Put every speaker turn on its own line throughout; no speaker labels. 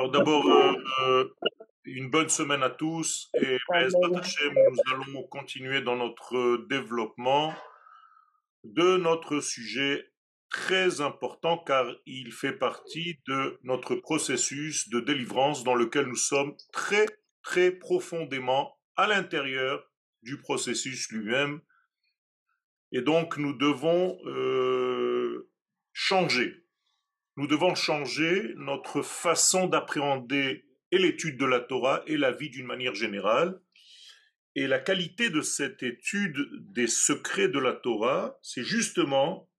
Alors d'abord, euh, euh, une bonne semaine à tous et nous allons continuer dans notre développement de notre sujet très important car il fait partie de notre processus de délivrance dans lequel nous sommes très très profondément à l'intérieur du processus lui-même. Et donc nous devons euh, changer nous devons changer notre façon d'appréhender et l'étude de la Torah et la vie d'une manière générale. Et la qualité de cette étude des secrets de la Torah, c'est justement,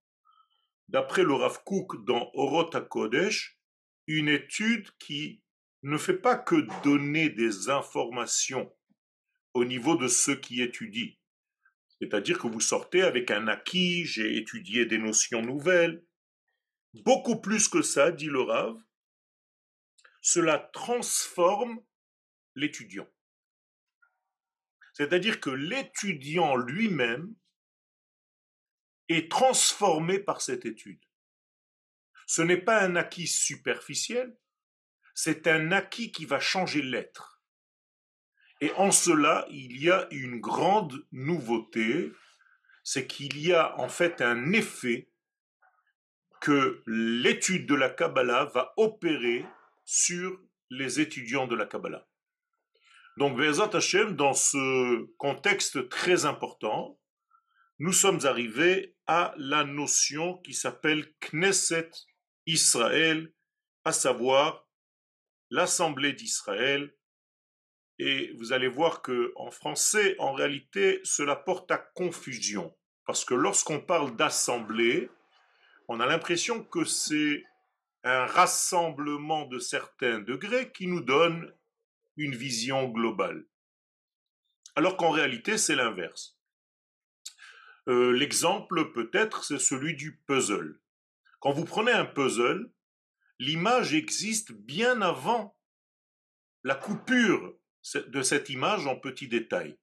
d'après le Rav Kook dans Orot HaKodesh, une étude qui ne fait pas que donner des informations au niveau de ceux qui étudient. C'est-à-dire que vous sortez avec un acquis, j'ai étudié des notions nouvelles, Beaucoup plus que ça, dit le Rav, cela transforme l'étudiant. C'est-à-dire que l'étudiant lui-même est transformé par cette étude. Ce n'est pas un acquis superficiel, c'est un acquis qui va changer l'être. Et en cela, il y a une grande nouveauté, c'est qu'il y a en fait un effet que l'étude de la Kabbalah va opérer sur les étudiants de la Kabbalah. Donc, Bezat Hashem, dans ce contexte très important, nous sommes arrivés à la notion qui s'appelle Knesset Israël, à savoir l'Assemblée d'Israël. Et vous allez voir que en français, en réalité, cela porte à confusion. Parce que lorsqu'on parle d'assemblée, on a l'impression que c'est un rassemblement de certains degrés qui nous donne une vision globale. Alors qu'en réalité, c'est l'inverse. Euh, l'exemple peut-être, c'est celui du puzzle. Quand vous prenez un puzzle, l'image existe bien avant la coupure de cette image en petits détails.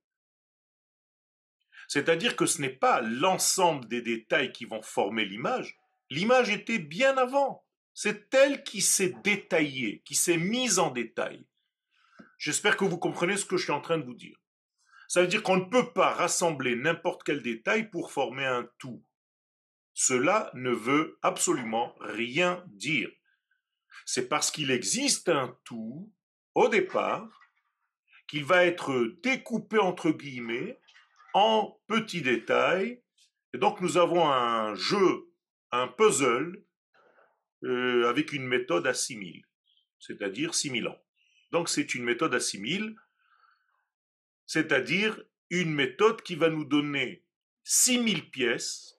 C'est-à-dire que ce n'est pas l'ensemble des détails qui vont former l'image, L'image était bien avant. C'est elle qui s'est détaillée, qui s'est mise en détail. J'espère que vous comprenez ce que je suis en train de vous dire. Ça veut dire qu'on ne peut pas rassembler n'importe quel détail pour former un tout. Cela ne veut absolument rien dire. C'est parce qu'il existe un tout, au départ, qu'il va être découpé entre guillemets en petits détails. Et donc nous avons un jeu un puzzle euh, avec une méthode à 6000, c'est-à-dire 6000 ans. Donc c'est une méthode à 6000, c'est-à-dire une méthode qui va nous donner 6000 pièces,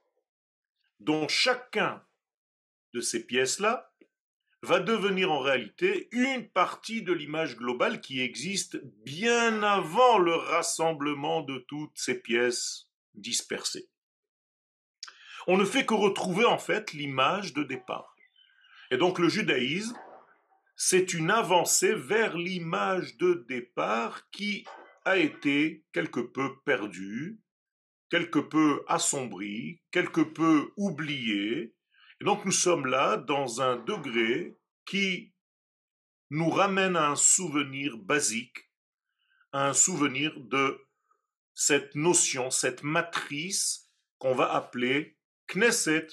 dont chacun de ces pièces-là va devenir en réalité une partie de l'image globale qui existe bien avant le rassemblement de toutes ces pièces dispersées on ne fait que retrouver en fait l'image de départ. Et donc le judaïsme, c'est une avancée vers l'image de départ qui a été quelque peu perdue, quelque peu assombrie, quelque peu oubliée. Et donc nous sommes là dans un degré qui nous ramène à un souvenir basique, à un souvenir de cette notion, cette matrice qu'on va appeler Knesset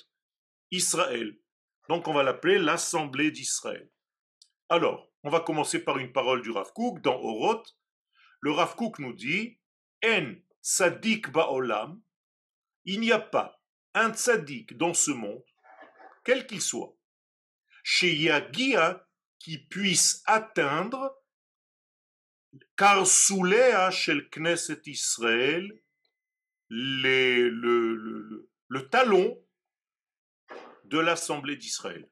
Israël. Donc on va l'appeler l'Assemblée d'Israël. Alors, on va commencer par une parole du Rav dans Oroth. Le Rav nous dit En tzadik ba'olam, il n'y a pas un tzadik dans ce monde, quel qu'il soit, chez Yagia qui puisse atteindre car Soulea shel Knesset Israël, le, le, le talon de l'Assemblée d'Israël.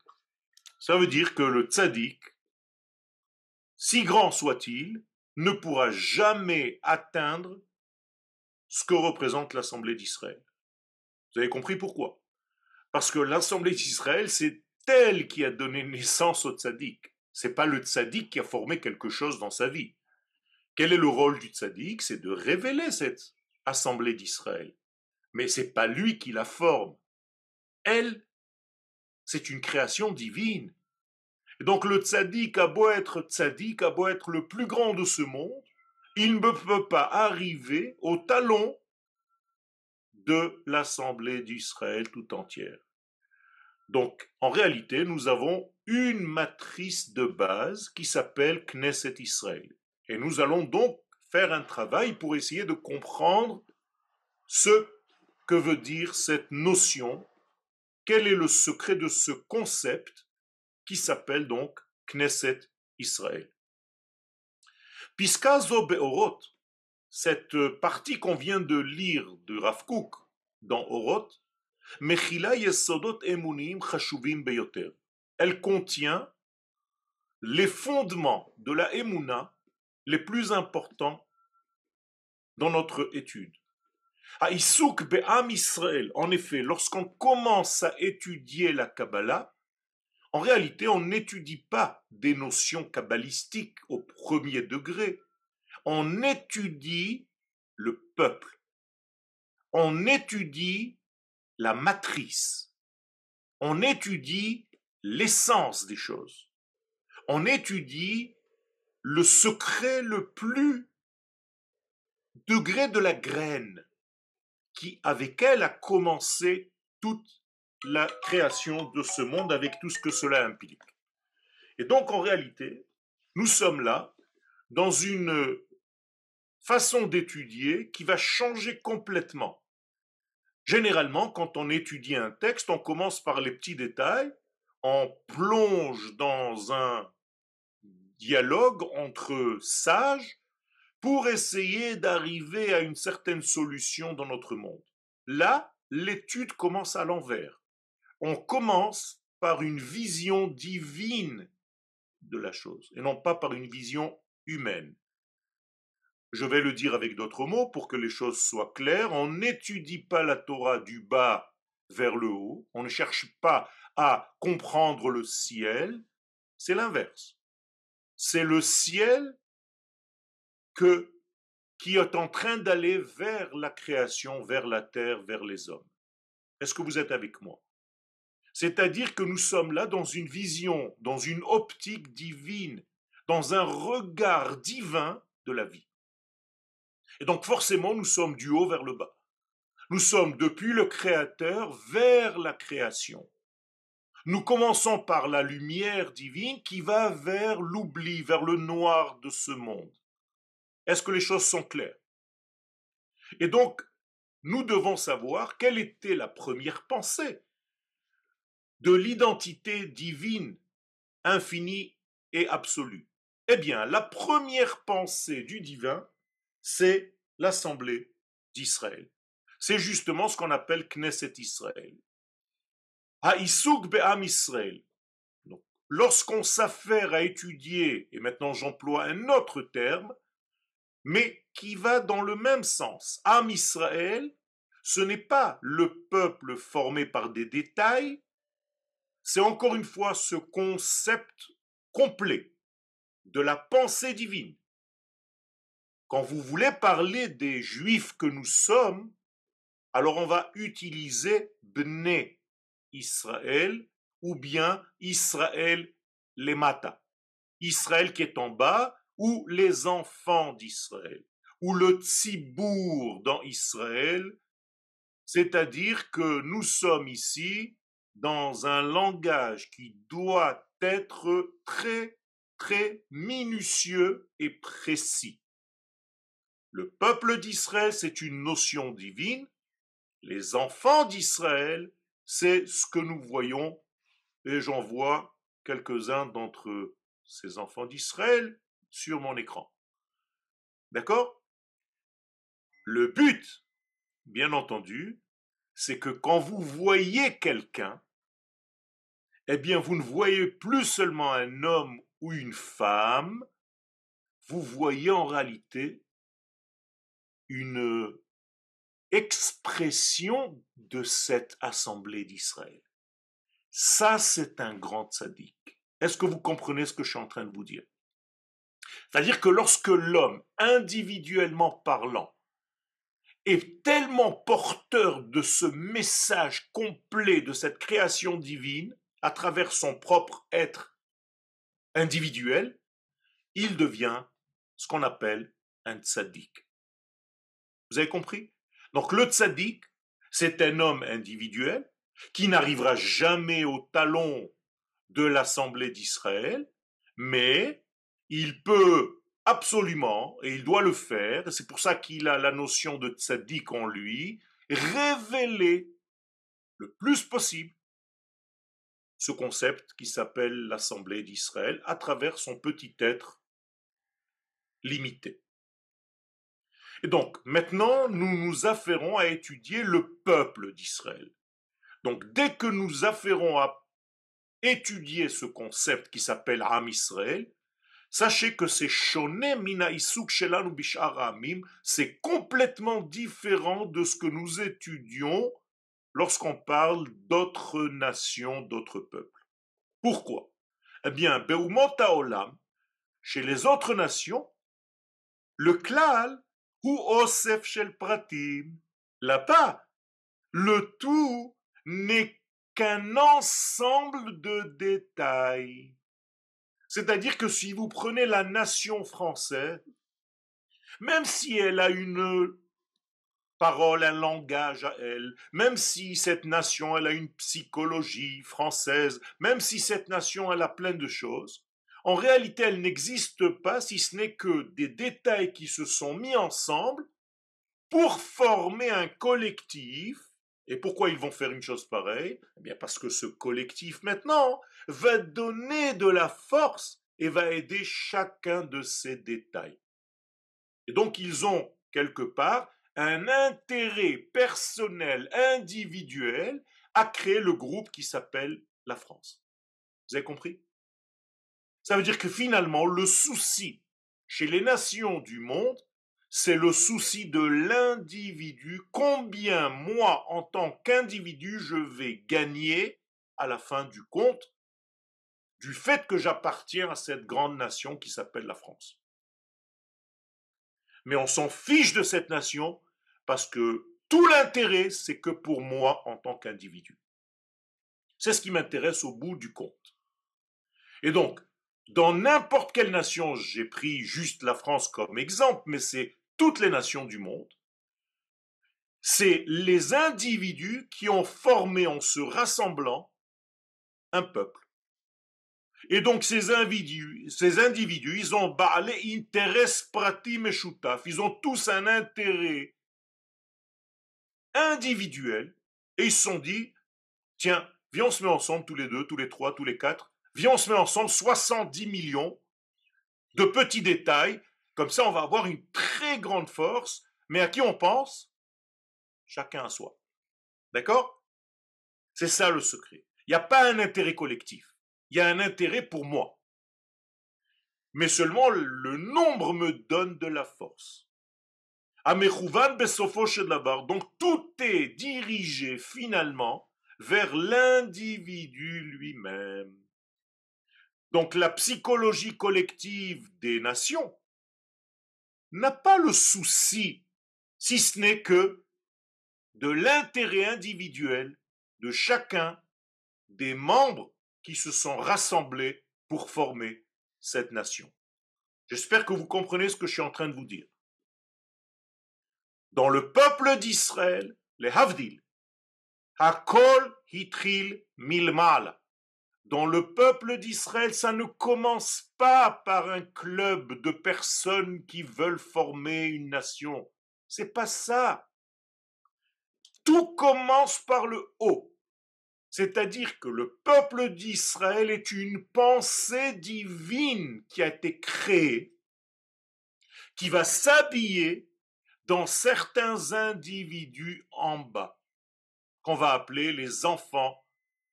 Ça veut dire que le tzaddik, si grand soit-il, ne pourra jamais atteindre ce que représente l'Assemblée d'Israël. Vous avez compris pourquoi? Parce que l'Assemblée d'Israël, c'est elle qui a donné naissance au tzaddik. C'est pas le tzaddik qui a formé quelque chose dans sa vie. Quel est le rôle du tzaddik? C'est de révéler cette Assemblée d'Israël mais c'est pas lui qui la forme. Elle, c'est une création divine. Et donc le tzaddik a beau être tzaddik, a beau être le plus grand de ce monde, il ne peut pas arriver au talon de l'Assemblée d'Israël tout entière. Donc, en réalité, nous avons une matrice de base qui s'appelle Knesset Israël. Et nous allons donc faire un travail pour essayer de comprendre ce que veut dire cette notion, quel est le secret de ce concept qui s'appelle donc Knesset Israël? Piskazo Beorot, cette partie qu'on vient de lire de Rav dans Orot, Mechila Yesodot Emunim Chashuvim Beyoter. Elle contient les fondements de la Emuna les plus importants dans notre étude. Aïsouk Be'am Israël, en effet, lorsqu'on commence à étudier la Kabbalah, en réalité, on n'étudie pas des notions kabbalistiques au premier degré. On étudie le peuple. On étudie la matrice. On étudie l'essence des choses. On étudie le secret le plus degré de la graine qui, avec elle, a commencé toute la création de ce monde avec tout ce que cela implique. Et donc, en réalité, nous sommes là dans une façon d'étudier qui va changer complètement. Généralement, quand on étudie un texte, on commence par les petits détails, on plonge dans un dialogue entre sages pour essayer d'arriver à une certaine solution dans notre monde. Là, l'étude commence à l'envers. On commence par une vision divine de la chose et non pas par une vision humaine. Je vais le dire avec d'autres mots pour que les choses soient claires. On n'étudie pas la Torah du bas vers le haut. On ne cherche pas à comprendre le ciel. C'est l'inverse. C'est le ciel qui est en train d'aller vers la création, vers la terre, vers les hommes. Est-ce que vous êtes avec moi? C'est-à-dire que nous sommes là dans une vision, dans une optique divine, dans un regard divin de la vie. Et donc forcément, nous sommes du haut vers le bas. Nous sommes depuis le Créateur vers la création. Nous commençons par la lumière divine qui va vers l'oubli, vers le noir de ce monde. Est-ce que les choses sont claires? Et donc, nous devons savoir quelle était la première pensée de l'identité divine, infinie et absolue. Eh bien, la première pensée du divin, c'est l'Assemblée d'Israël. C'est justement ce qu'on appelle Knesset Israël. Haïsouk Be'am Israël. Lorsqu'on s'affaire à étudier, et maintenant j'emploie un autre terme, mais qui va dans le même sens. Am Israël, ce n'est pas le peuple formé par des détails, c'est encore une fois ce concept complet de la pensée divine. Quand vous voulez parler des juifs que nous sommes, alors on va utiliser Bne Israël ou bien Israël les mata. Israël qui est en bas ou les enfants d'Israël, ou le tzibour dans Israël, c'est-à-dire que nous sommes ici dans un langage qui doit être très, très minutieux et précis. Le peuple d'Israël, c'est une notion divine. Les enfants d'Israël, c'est ce que nous voyons, et j'en vois quelques-uns d'entre ces enfants d'Israël sur mon écran. D'accord? Le but, bien entendu, c'est que quand vous voyez quelqu'un, eh bien, vous ne voyez plus seulement un homme ou une femme, vous voyez en réalité une expression de cette assemblée d'Israël. Ça, c'est un grand sadique. Est-ce que vous comprenez ce que je suis en train de vous dire? C'est-à-dire que lorsque l'homme, individuellement parlant, est tellement porteur de ce message complet de cette création divine, à travers son propre être individuel, il devient ce qu'on appelle un tzaddik. Vous avez compris? Donc le tzaddik, c'est un homme individuel qui n'arrivera jamais au talon de l'Assemblée d'Israël, mais il peut absolument, et il doit le faire, c'est pour ça qu'il a la notion de tzaddik en lui, révéler le plus possible ce concept qui s'appelle l'Assemblée d'Israël à travers son petit être limité. Et donc, maintenant, nous nous affairons à étudier le peuple d'Israël. Donc, dès que nous affairons à étudier ce concept qui s'appelle Am Israël, sachez que c'est Shoné Mina Isuk c'est complètement différent de ce que nous étudions lorsqu'on parle d'autres nations, d'autres peuples. Pourquoi? Eh bien, chez les autres nations, le klal ou osef shel pratim, là-bas, le tout n'est qu'un ensemble de détails. C'est-à-dire que si vous prenez la nation française, même si elle a une parole, un langage à elle, même si cette nation, elle a une psychologie française, même si cette nation, elle a plein de choses, en réalité, elle n'existe pas si ce n'est que des détails qui se sont mis ensemble pour former un collectif. Et pourquoi ils vont faire une chose pareille? Eh bien parce que ce collectif maintenant va donner de la force et va aider chacun de ces détails. Et donc ils ont quelque part un intérêt personnel, individuel, à créer le groupe qui s'appelle la France. Vous avez compris? Ça veut dire que finalement, le souci chez les nations du monde, c'est le souci de l'individu. Combien moi, en tant qu'individu, je vais gagner à la fin du compte du fait que j'appartiens à cette grande nation qui s'appelle la France. Mais on s'en fiche de cette nation parce que tout l'intérêt, c'est que pour moi en tant qu'individu. C'est ce qui m'intéresse au bout du compte. Et donc, dans n'importe quelle nation, j'ai pris juste la France comme exemple, mais c'est toutes les nations du monde, c'est les individus qui ont formé en se rassemblant un peuple. Et donc ces individus, ces individus, ils ont balé intérêt pratim ils ont tous un intérêt individuels et ils se sont dit, tiens, viens on se met ensemble tous les deux, tous les trois, tous les quatre, viens on se met ensemble 70 millions de petits détails, comme ça on va avoir une très grande force, mais à qui on pense? Chacun à soi. D'accord? C'est ça le secret. Il n'y a pas un intérêt collectif, il y a un intérêt pour moi. Mais seulement le nombre me donne de la force. Donc tout est dirigé finalement vers l'individu lui-même. Donc la psychologie collective des nations n'a pas le souci, si ce n'est que de l'intérêt individuel de chacun des membres qui se sont rassemblés pour former cette nation. J'espère que vous comprenez ce que je suis en train de vous dire dans le peuple d'Israël, les Havdil, Hakol Hitril Milmal. Dans le peuple d'Israël, ça ne commence pas par un club de personnes qui veulent former une nation. C'est pas ça. Tout commence par le haut. C'est-à-dire que le peuple d'Israël est une pensée divine qui a été créée, qui va s'habiller dans certains individus en bas, qu'on va appeler les enfants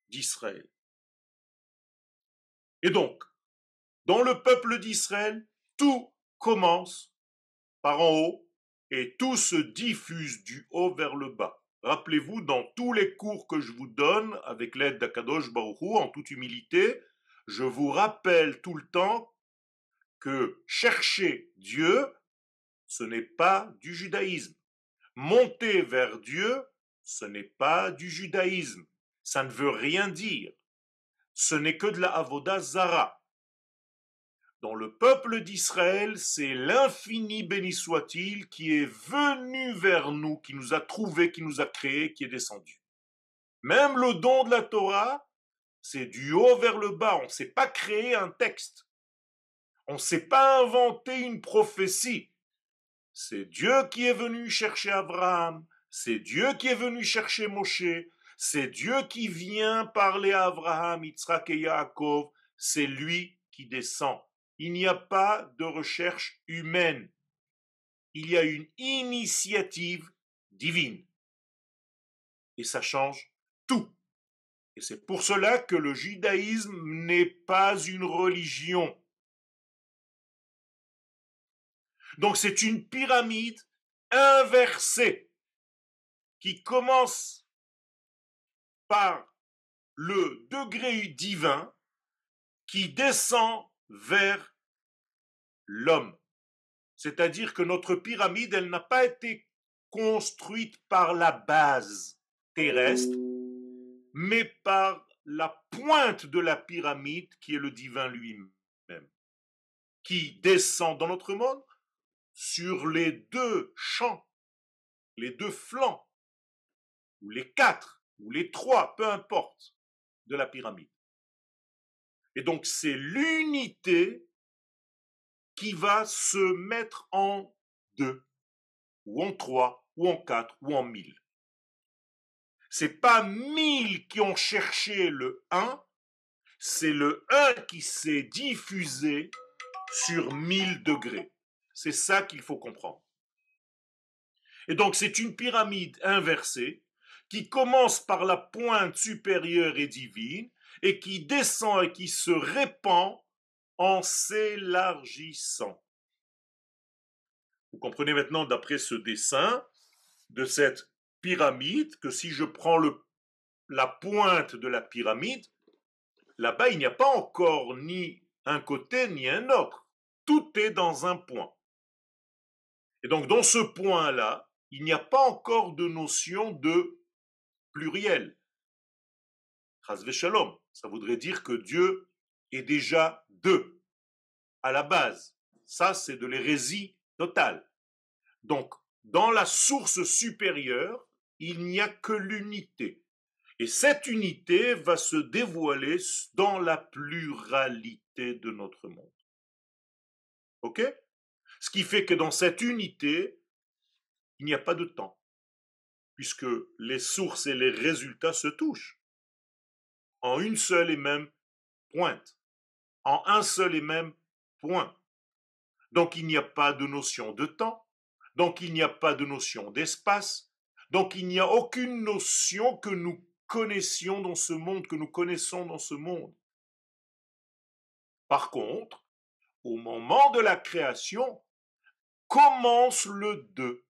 d'Israël. Et donc, dans le peuple d'Israël, tout commence par en haut et tout se diffuse du haut vers le bas. Rappelez-vous, dans tous les cours que je vous donne, avec l'aide d'Akadosh Baruchou, en toute humilité, je vous rappelle tout le temps que chercher Dieu, ce n'est pas du judaïsme. Monter vers Dieu, ce n'est pas du judaïsme. Ça ne veut rien dire. Ce n'est que de la avoda zara. Dans le peuple d'Israël, c'est l'infini béni soit-il qui est venu vers nous, qui nous a trouvés, qui nous a créés, qui est descendu. Même le don de la Torah, c'est du haut vers le bas. On ne sait pas créer un texte. On ne sait pas inventer une prophétie. C'est Dieu qui est venu chercher Abraham. C'est Dieu qui est venu chercher Moshe. C'est Dieu qui vient parler à Abraham, Yitzhak et Yaakov. C'est lui qui descend. Il n'y a pas de recherche humaine. Il y a une initiative divine. Et ça change tout. Et c'est pour cela que le judaïsme n'est pas une religion. Donc c'est une pyramide inversée qui commence par le degré divin qui descend vers l'homme. C'est-à-dire que notre pyramide, elle n'a pas été construite par la base terrestre, mais par la pointe de la pyramide qui est le divin lui-même, qui descend dans notre monde sur les deux champs, les deux flancs, ou les quatre, ou les trois, peu importe, de la pyramide. Et donc c'est l'unité qui va se mettre en deux, ou en trois, ou en quatre, ou en mille. C'est pas mille qui ont cherché le un, c'est le un qui s'est diffusé sur mille degrés. C'est ça qu'il faut comprendre. Et donc c'est une pyramide inversée qui commence par la pointe supérieure et divine et qui descend et qui se répand en s'élargissant. Vous comprenez maintenant, d'après ce dessin, de cette pyramide, que si je prends la pointe de la pyramide, là-bas, il n'y a pas encore ni un côté ni un autre. Tout est dans un point. Et donc, dans ce point-là, il n'y a pas encore de notion de pluriel. Ça voudrait dire que Dieu est déjà deux à la base. Ça, c'est de l'hérésie totale. Donc, dans la source supérieure, il n'y a que l'unité. Et cette unité va se dévoiler dans la pluralité de notre monde. OK? Ce qui fait que dans cette unité, il n'y a pas de temps, puisque les sources et les résultats se touchent en une seule et même pointe, en un seul et même point. Donc il n'y a pas de notion de temps, donc il n'y a pas de notion d'espace, donc il n'y a aucune notion que nous connaissions dans ce monde, que nous connaissons dans ce monde. Par contre, au moment de la création, commence le 2.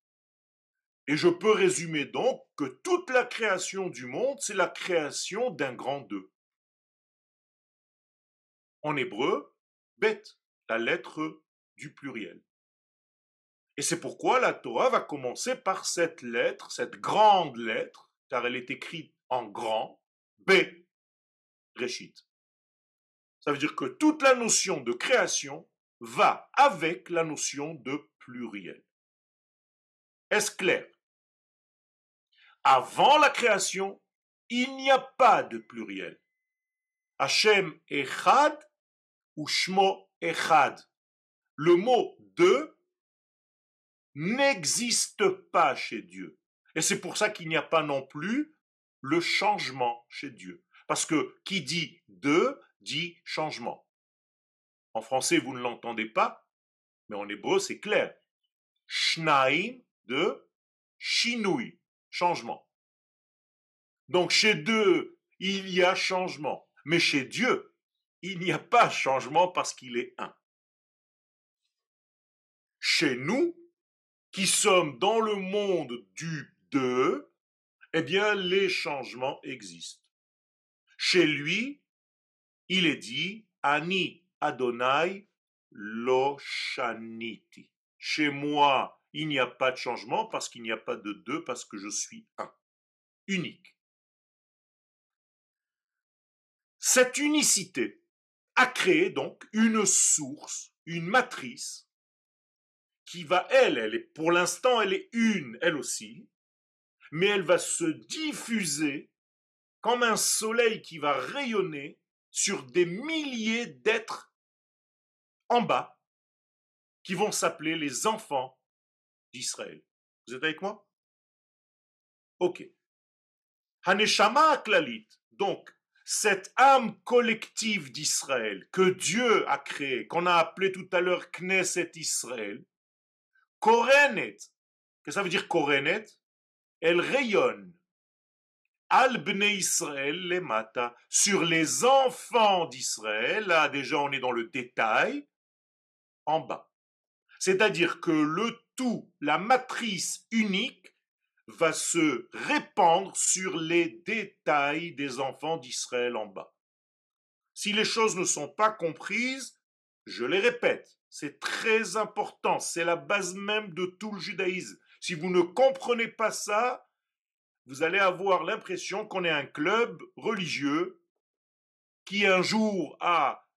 Et je peux résumer donc que toute la création du monde, c'est la création d'un grand 2. En hébreu, bête, la lettre du pluriel. Et c'est pourquoi la Torah va commencer par cette lettre, cette grande lettre, car elle est écrite en grand, B, Réchit. Ça veut dire que toute la notion de création va avec la notion de pluriel. Est-ce clair? Avant la création, il n'y a pas de pluriel. Hachem Echad ou Shmo Echad. Le mot de n'existe pas chez Dieu. Et c'est pour ça qu'il n'y a pas non plus le changement chez Dieu. Parce que qui dit de dit changement. En français, vous ne l'entendez pas, mais en hébreu, c'est clair. Shnaim de shinui, changement. Donc chez deux, il y a changement. Mais chez Dieu, il n'y a pas changement parce qu'il est un. Chez nous, qui sommes dans le monde du deux, eh bien, les changements existent. Chez lui, il est dit Ani Adonai lo shaniti. Chez moi, il n'y a pas de changement parce qu'il n'y a pas de deux, parce que je suis un, unique. Cette unicité a créé donc une source, une matrice, qui va, elle, elle est, pour l'instant, elle est une, elle aussi, mais elle va se diffuser comme un soleil qui va rayonner sur des milliers d'êtres en bas, qui vont s'appeler les enfants d'Israël. Vous êtes avec moi? Ok. Haneshama Klalit, donc cette âme collective d'Israël que Dieu a créée, qu'on a appelée tout à l'heure Knesset Israël, Korenet, que ça veut dire Korenet? Elle rayonne. Al Israël les mata, sur les enfants d'Israël, là déjà on est dans le détail, en bas. C'est-à-dire que le tout, la matrice unique, va se répandre sur les détails des enfants d'Israël en bas. Si les choses ne sont pas comprises, je les répète, c'est très important, c'est la base même de tout le judaïsme. Si vous ne comprenez pas ça, vous allez avoir l'impression qu'on est un club religieux qui un jour a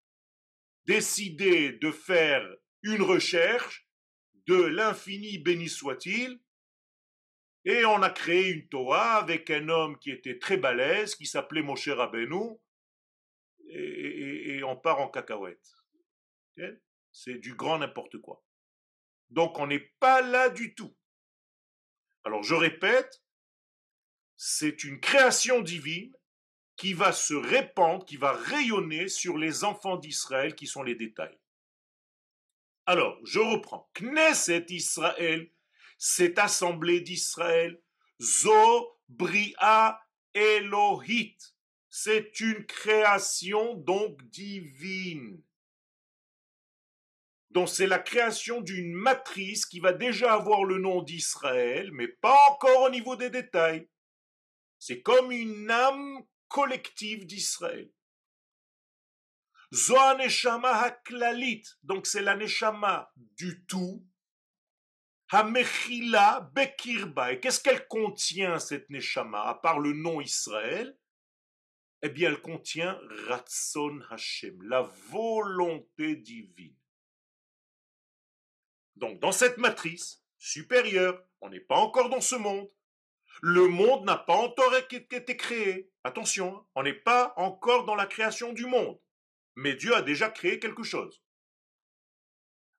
décidé de faire une recherche de l'infini béni soit-il et on a créé une Torah avec un homme qui était très balèze, qui s'appelait Moshe Rabbeinu, et, et, on part en cacahuète. C'est du grand n'importe quoi. Donc on n'est pas là du tout. Alors je répète, c'est une création divine qui va se répandre, qui va rayonner sur les enfants d'Israël qui sont les détails. Alors, je reprends. Knesset Israël, cette assemblée d'Israël, Zo Bria Elohit. C'est une création donc divine. Donc c'est la création d'une matrice qui va déjà avoir le nom d'Israël, mais pas encore au niveau des détails. C'est comme une âme collective d'Israël. Haklalit, donc c'est la Neshama du tout, Hamechila Bekirba. Et qu'est-ce qu'elle contient, cette Neshama, à part le nom Israël? Eh bien, elle contient Ratson Hashem, la volonté divine. Donc, dans cette matrice supérieure, on n'est pas encore dans ce monde. Le monde n'a pas encore été créé. Attention, hein, on n'est pas encore dans la création du monde. Mais Dieu a déjà créé quelque chose.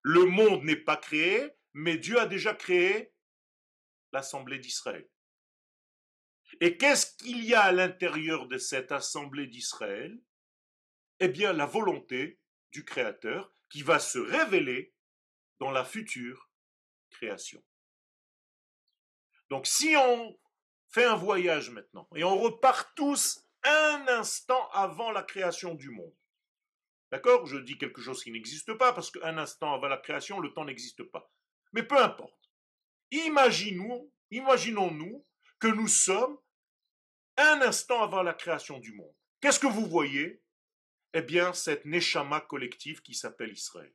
Le monde n'est pas créé, mais Dieu a déjà créé l'Assemblée d'Israël. Et qu'est-ce qu'il y a à l'intérieur de cette Assemblée d'Israël? Eh bien, la volonté du Créateur qui va se révéler dans la future création. Donc si on fait un voyage maintenant et on repart tous un instant avant la création du monde, d'accord? Je dis quelque chose qui n'existe pas parce qu'un instant avant la création, le temps n'existe pas. Mais peu importe. Imaginons, imaginons-nous que nous sommes un instant avant la création du monde. Qu'est-ce que vous voyez? Eh bien, cette Neshama collective qui s'appelle Israël.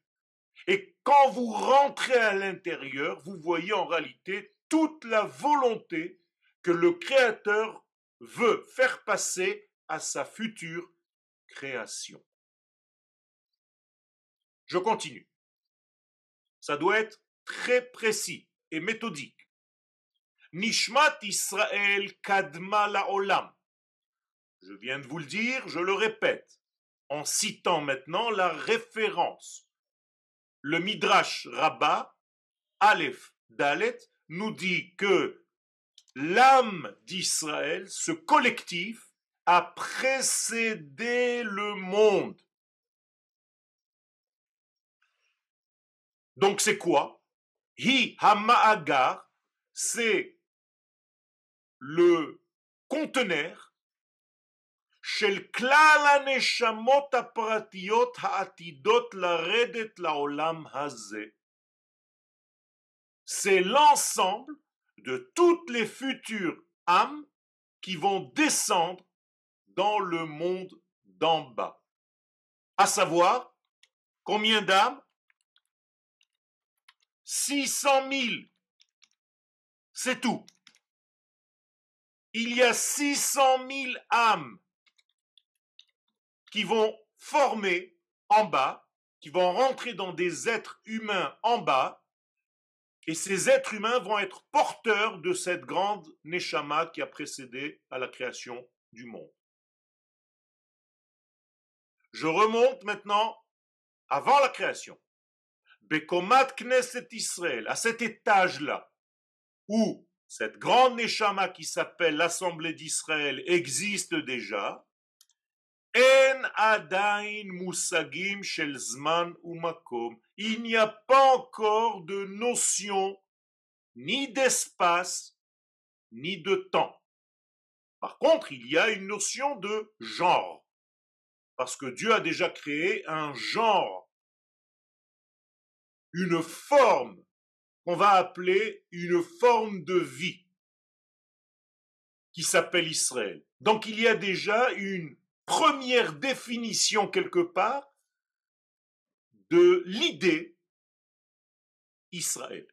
Et quand vous rentrez à l'intérieur, vous voyez en réalité toute la volonté que le Créateur veut faire passer à sa future création. Je continue. Ça doit être très précis et méthodique. Nishmat Israël kadma la olam. Je viens de vous le dire, je le répète, en citant maintenant la référence. Le Midrash Rabbah, Aleph Dalet, nous dit que l'âme d'Israël, ce collectif, a précédé le monde. Donc c'est quoi? Hi Hamma'agar, c'est le conteneur Shel Klal Haneshamot Aparatiot Ha'atidot Laredet Laolam Hazeh. C'est l'ensemble de toutes les futures âmes qui vont descendre dans le monde d'en bas. À savoir, combien d'âmes? 600 000. C'est tout. Il y a 600 000 âmes qui vont former en bas, qui vont rentrer dans des êtres humains en bas, et ces êtres humains vont être porteurs de cette grande Neshama qui a précédé à la création du monde. Je remonte maintenant avant la création. Bekomat Knesset Israël, à cet étage-là, où cette grande Neshama qui s'appelle l'Assemblée d'Israël existe déjà, En adain musagim shel zman umakom. Il n'y a pas encore de notion ni d'espace ni de temps. Par contre, il y a une notion de genre. Parce que Dieu a déjà créé un genre, une forme qu'on va appeler une forme de vie qui s'appelle Israël. Donc il y a déjà une première définition quelque part de l'idée Israël.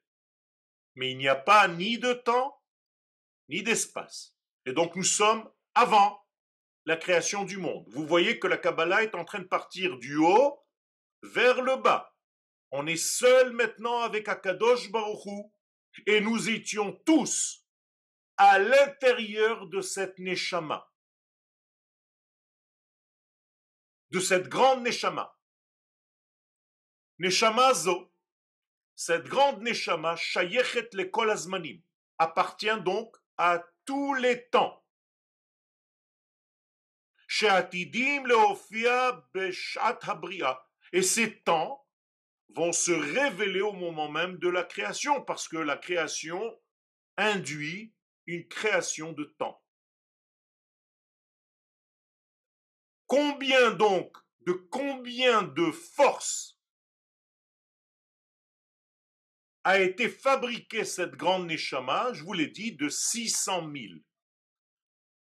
Mais il n'y a pas ni de temps, ni d'espace. Et donc nous sommes avant la création du monde. Vous voyez que la Kabbalah est en train de partir du haut vers le bas. On est seul maintenant avec Akadosh Baruchou et nous étions tous à l'intérieur de cette Neshama, de cette grande Neshama. Neshama Zo, cette grande Neshama, Shayechet le Kolazmanim, appartient donc à tous les temps. Sheatidim leofia beshat habria. Et ces temps vont se révéler au moment même de la création, parce que la création induit une création de temps. Combien donc, de combien de force a été fabriquée cette grande Neshama Je vous l'ai dit, de 600 000.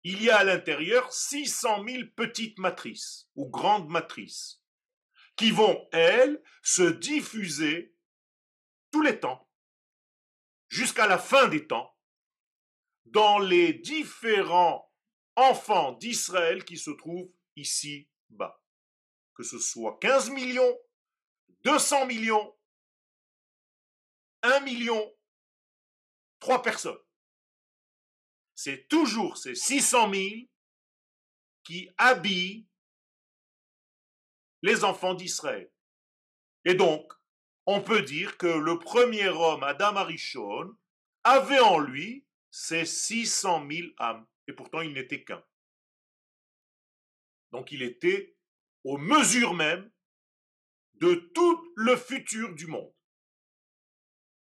Il y a à l'intérieur 600 000 petites matrices ou grandes matrices qui vont, elles, se diffuser tous les temps, jusqu'à la fin des temps, dans les différents enfants d'Israël qui se trouvent ici-bas. Que ce soit 15 millions, 200 millions, 1 million, 3 personnes. C'est toujours ces 600 000 qui habillent les enfants d'Israël. Et donc, on peut dire que le premier homme, Adam Arishon, avait en lui ces 600 000 âmes. Et pourtant, il n'était qu'un. Donc, il était aux mesures même de tout le futur du monde.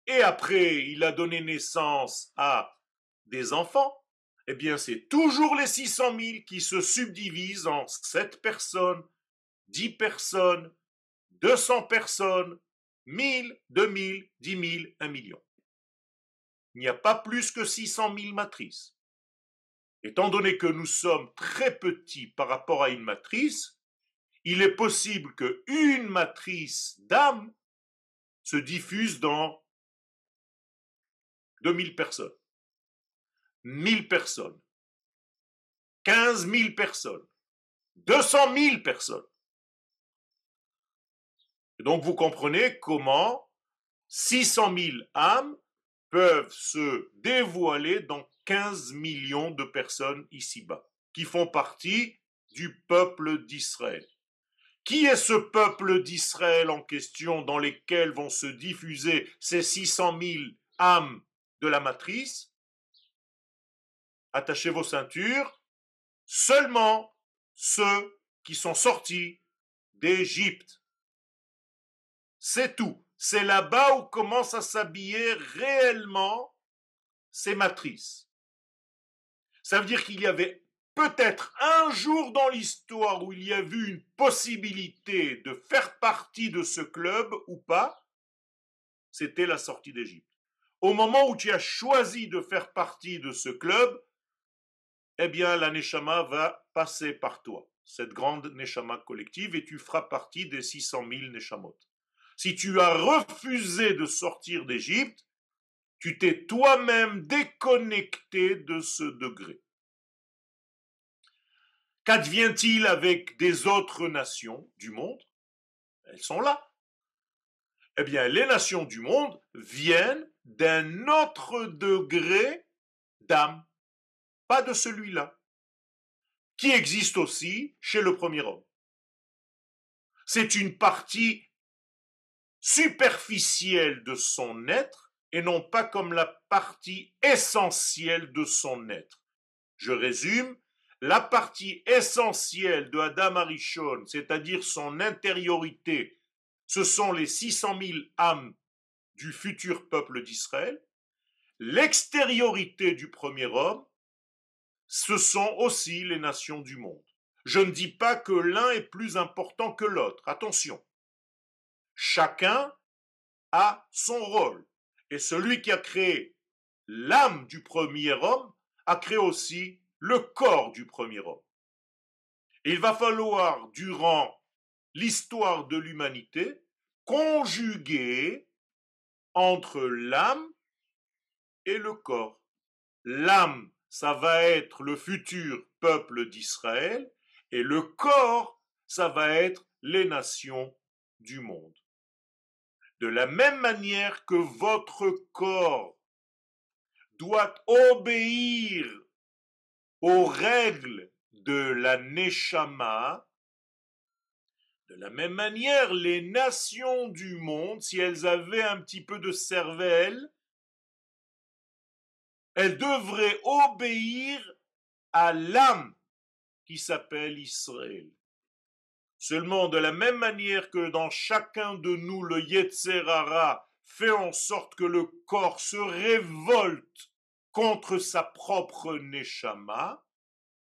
Et après, il a donné naissance à des enfants. Eh bien, c'est toujours les 600 000 qui se subdivisent en sept personnes, 10 personnes, 200 personnes, 1000, 2000, 10 000, 1 million. Il n'y a pas plus que 600 000 matrices. Étant donné que nous sommes très petits par rapport à une matrice, il est possible qu'une matrice d'âme se diffuse dans 2000 personnes, 1000 personnes, 15 000 personnes, 200 000 personnes donc vous comprenez comment 600 000 âmes peuvent se dévoiler dans 15 millions de personnes ici-bas, qui font partie du peuple d'Israël. Qui est ce peuple d'Israël en question dans lesquels vont se diffuser ces 600 000 âmes de la matrice? Attachez vos ceintures. Seulement ceux qui sont sortis d'Égypte. C'est tout. C'est là-bas où commencent à s'habiller réellement ces matrices. Ça veut dire qu'il y avait peut-être un jour dans l'histoire où il y a vu une possibilité de faire partie de ce club ou pas, c'était la sortie d'Égypte. Au moment où tu as choisi de faire partie de ce club, eh bien la Neshama va passer par toi, cette grande Neshama collective, et tu feras partie des 600 000 Neshamot. Si tu as refusé de sortir d'Égypte, tu t'es toi-même déconnecté de ce degré. Qu'advient-il avec des autres nations du monde? Elles sont là. Eh bien, les nations du monde viennent d'un autre degré d'âme, pas de celui-là, qui existe aussi chez le premier homme. C'est une partie superficielle de son être et non pas comme la partie essentielle de son être. Je résume, la partie essentielle de Adam Arishon, c'est-à-dire son intériorité, ce sont les 600 000 âmes du futur peuple d'Israël. L'extériorité du premier homme, ce sont aussi les nations du monde. Je ne dis pas que l'un est plus important que l'autre, attention. Chacun a son rôle. Et celui qui a créé l'âme du premier homme a créé aussi le corps du premier homme. il va falloir, durant l'histoire de l'humanité, conjuguer entre l'âme et le corps. L'âme, ça va être le futur peuple d'Israël, et le corps, ça va être les nations du monde. De la même manière que votre corps doit obéir aux règles de la Neshama, de la même manière, les nations du monde, si elles avaient un petit peu de cervelle, elles devraient obéir à l'âme qui s'appelle Israël. Seulement, de la même manière que dans chacun de nous, le Yetzerara fait en sorte que le corps se révolte contre sa propre Neshama,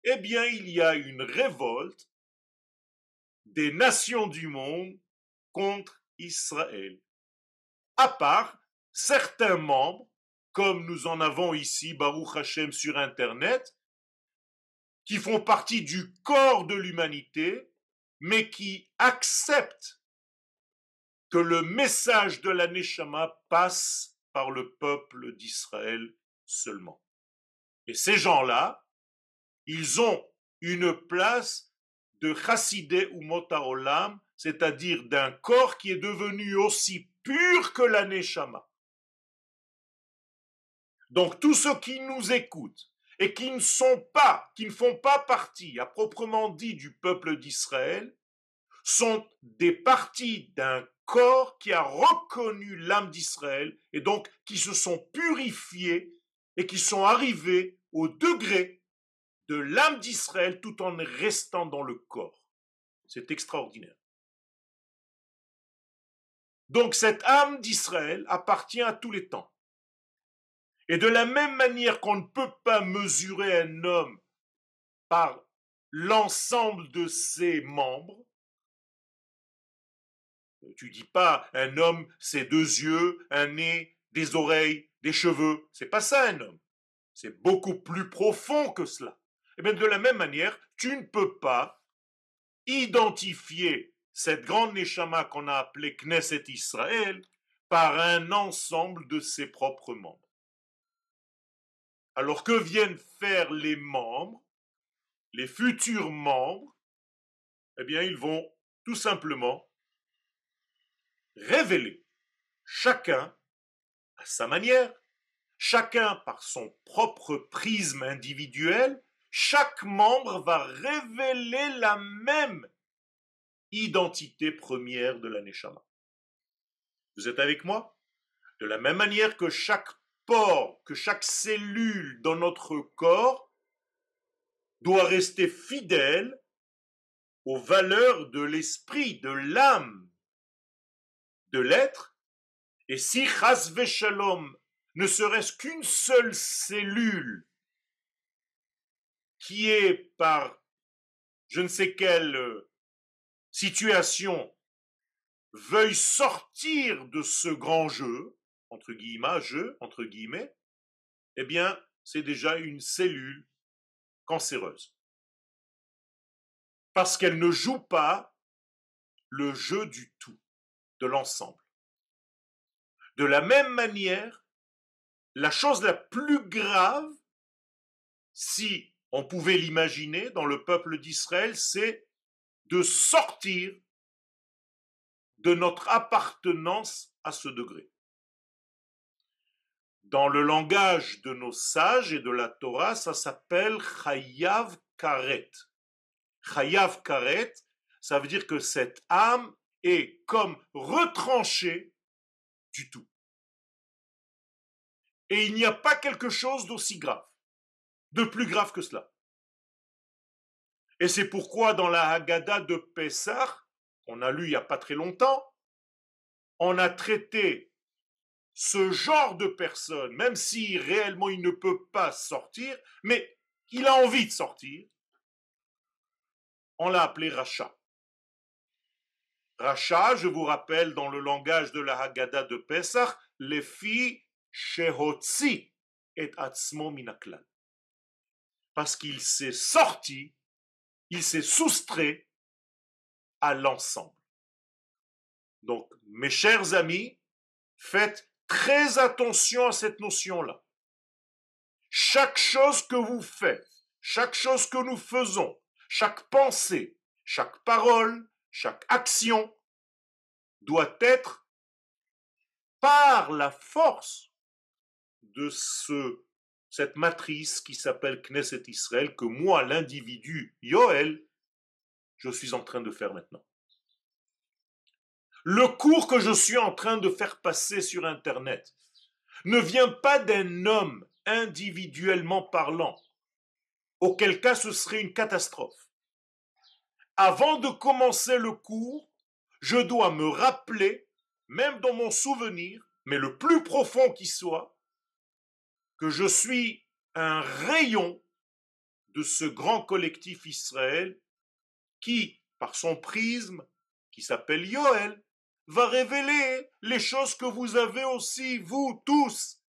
eh bien, il y a une révolte des nations du monde contre Israël. À part certains membres, comme nous en avons ici, Baruch Hashem, sur Internet, qui font partie du corps de l'humanité, mais qui acceptent que le message de la Neshama passe par le peuple d'Israël seulement. Et ces gens-là, ils ont une place de chassidé ou motaolam, c'est-à-dire d'un corps qui est devenu aussi pur que la neshama. Donc tous ceux qui nous écoutent et qui ne sont pas, qui ne font pas partie à proprement dit du peuple d'Israël, sont des parties d'un corps qui a reconnu l'âme d'Israël et donc qui se sont purifiés et qui sont arrivés au degré de l'âme d'Israël tout en restant dans le corps. C'est extraordinaire. Donc cette âme d'Israël appartient à tous les temps. Et de la même manière qu'on ne peut pas mesurer un homme par l'ensemble de ses membres, tu dis pas un homme, c'est deux yeux, un nez, des oreilles, des cheveux. C'est pas ça un homme. C'est beaucoup plus profond que cela. Et eh bien de la même manière, tu ne peux pas identifier cette grande Neshama qu'on a appelée Knesset Israël par un ensemble de ses propres membres. Alors que viennent faire les membres, les futurs membres Eh bien, ils vont tout simplement révéler chacun à sa manière, chacun par son propre prisme individuel, chaque membre va révéler la même identité première de la Neshama. Vous êtes avec moi? De la même manière que chaque que chaque cellule dans notre corps doit rester fidèle aux valeurs de l'esprit, de l'âme, de l'être, et si Chasve Shalom, ne serait-ce qu'une seule cellule qui est par je ne sais quelle euh, situation veuille sortir de ce grand jeu, entre guillemets, jeu, entre guillemets, eh bien, c'est déjà une cellule cancéreuse. Parce qu'elle ne joue pas le jeu du tout, de l'ensemble. De la même manière, la chose la plus grave, si on pouvait l'imaginer dans le peuple d'Israël, c'est de sortir de notre appartenance à ce degré. Dans le langage de nos sages et de la Torah, ça s'appelle Chayav Karet. Chayav Karet, ça veut dire que cette âme est comme retranchée du tout. Et il n'y a pas quelque chose d'aussi grave, de plus grave que cela. Et c'est pourquoi dans la Haggadah de Pessah, on a lu il n'y a pas très longtemps, on a traité ce genre de personne, même si réellement il ne peut pas sortir, mais il a envie de sortir, on l'a appelé Racha. Racha, je vous rappelle, dans le langage de la Haggadah de Pessah, les filles Shehotzi et Atzmo Minaklan. Parce qu'il s'est sorti, il s'est soustrait à l'ensemble. Donc, mes chers amis, faites très attention à cette notion-là. Chaque chose que vous faites, chaque chose que nous faisons, chaque pensée, chaque parole, chaque action doit être par la force de ce, cette matrice qui s'appelle Knesset Israël, que moi, l'individu, Yoel, je suis en train de faire maintenant. Le cours que je suis en train de faire passer sur Internet ne vient pas d'un homme individuellement parlant, auquel cas ce serait une catastrophe. Avant de commencer le cours, je dois me rappeler, même dans mon souvenir, mais le plus profond qui soit, que je suis un rayon de ce grand collectif Israël qui, par son prisme, qui s'appelle Yoel, va révéler les choses que vous avez aussi, vous tous,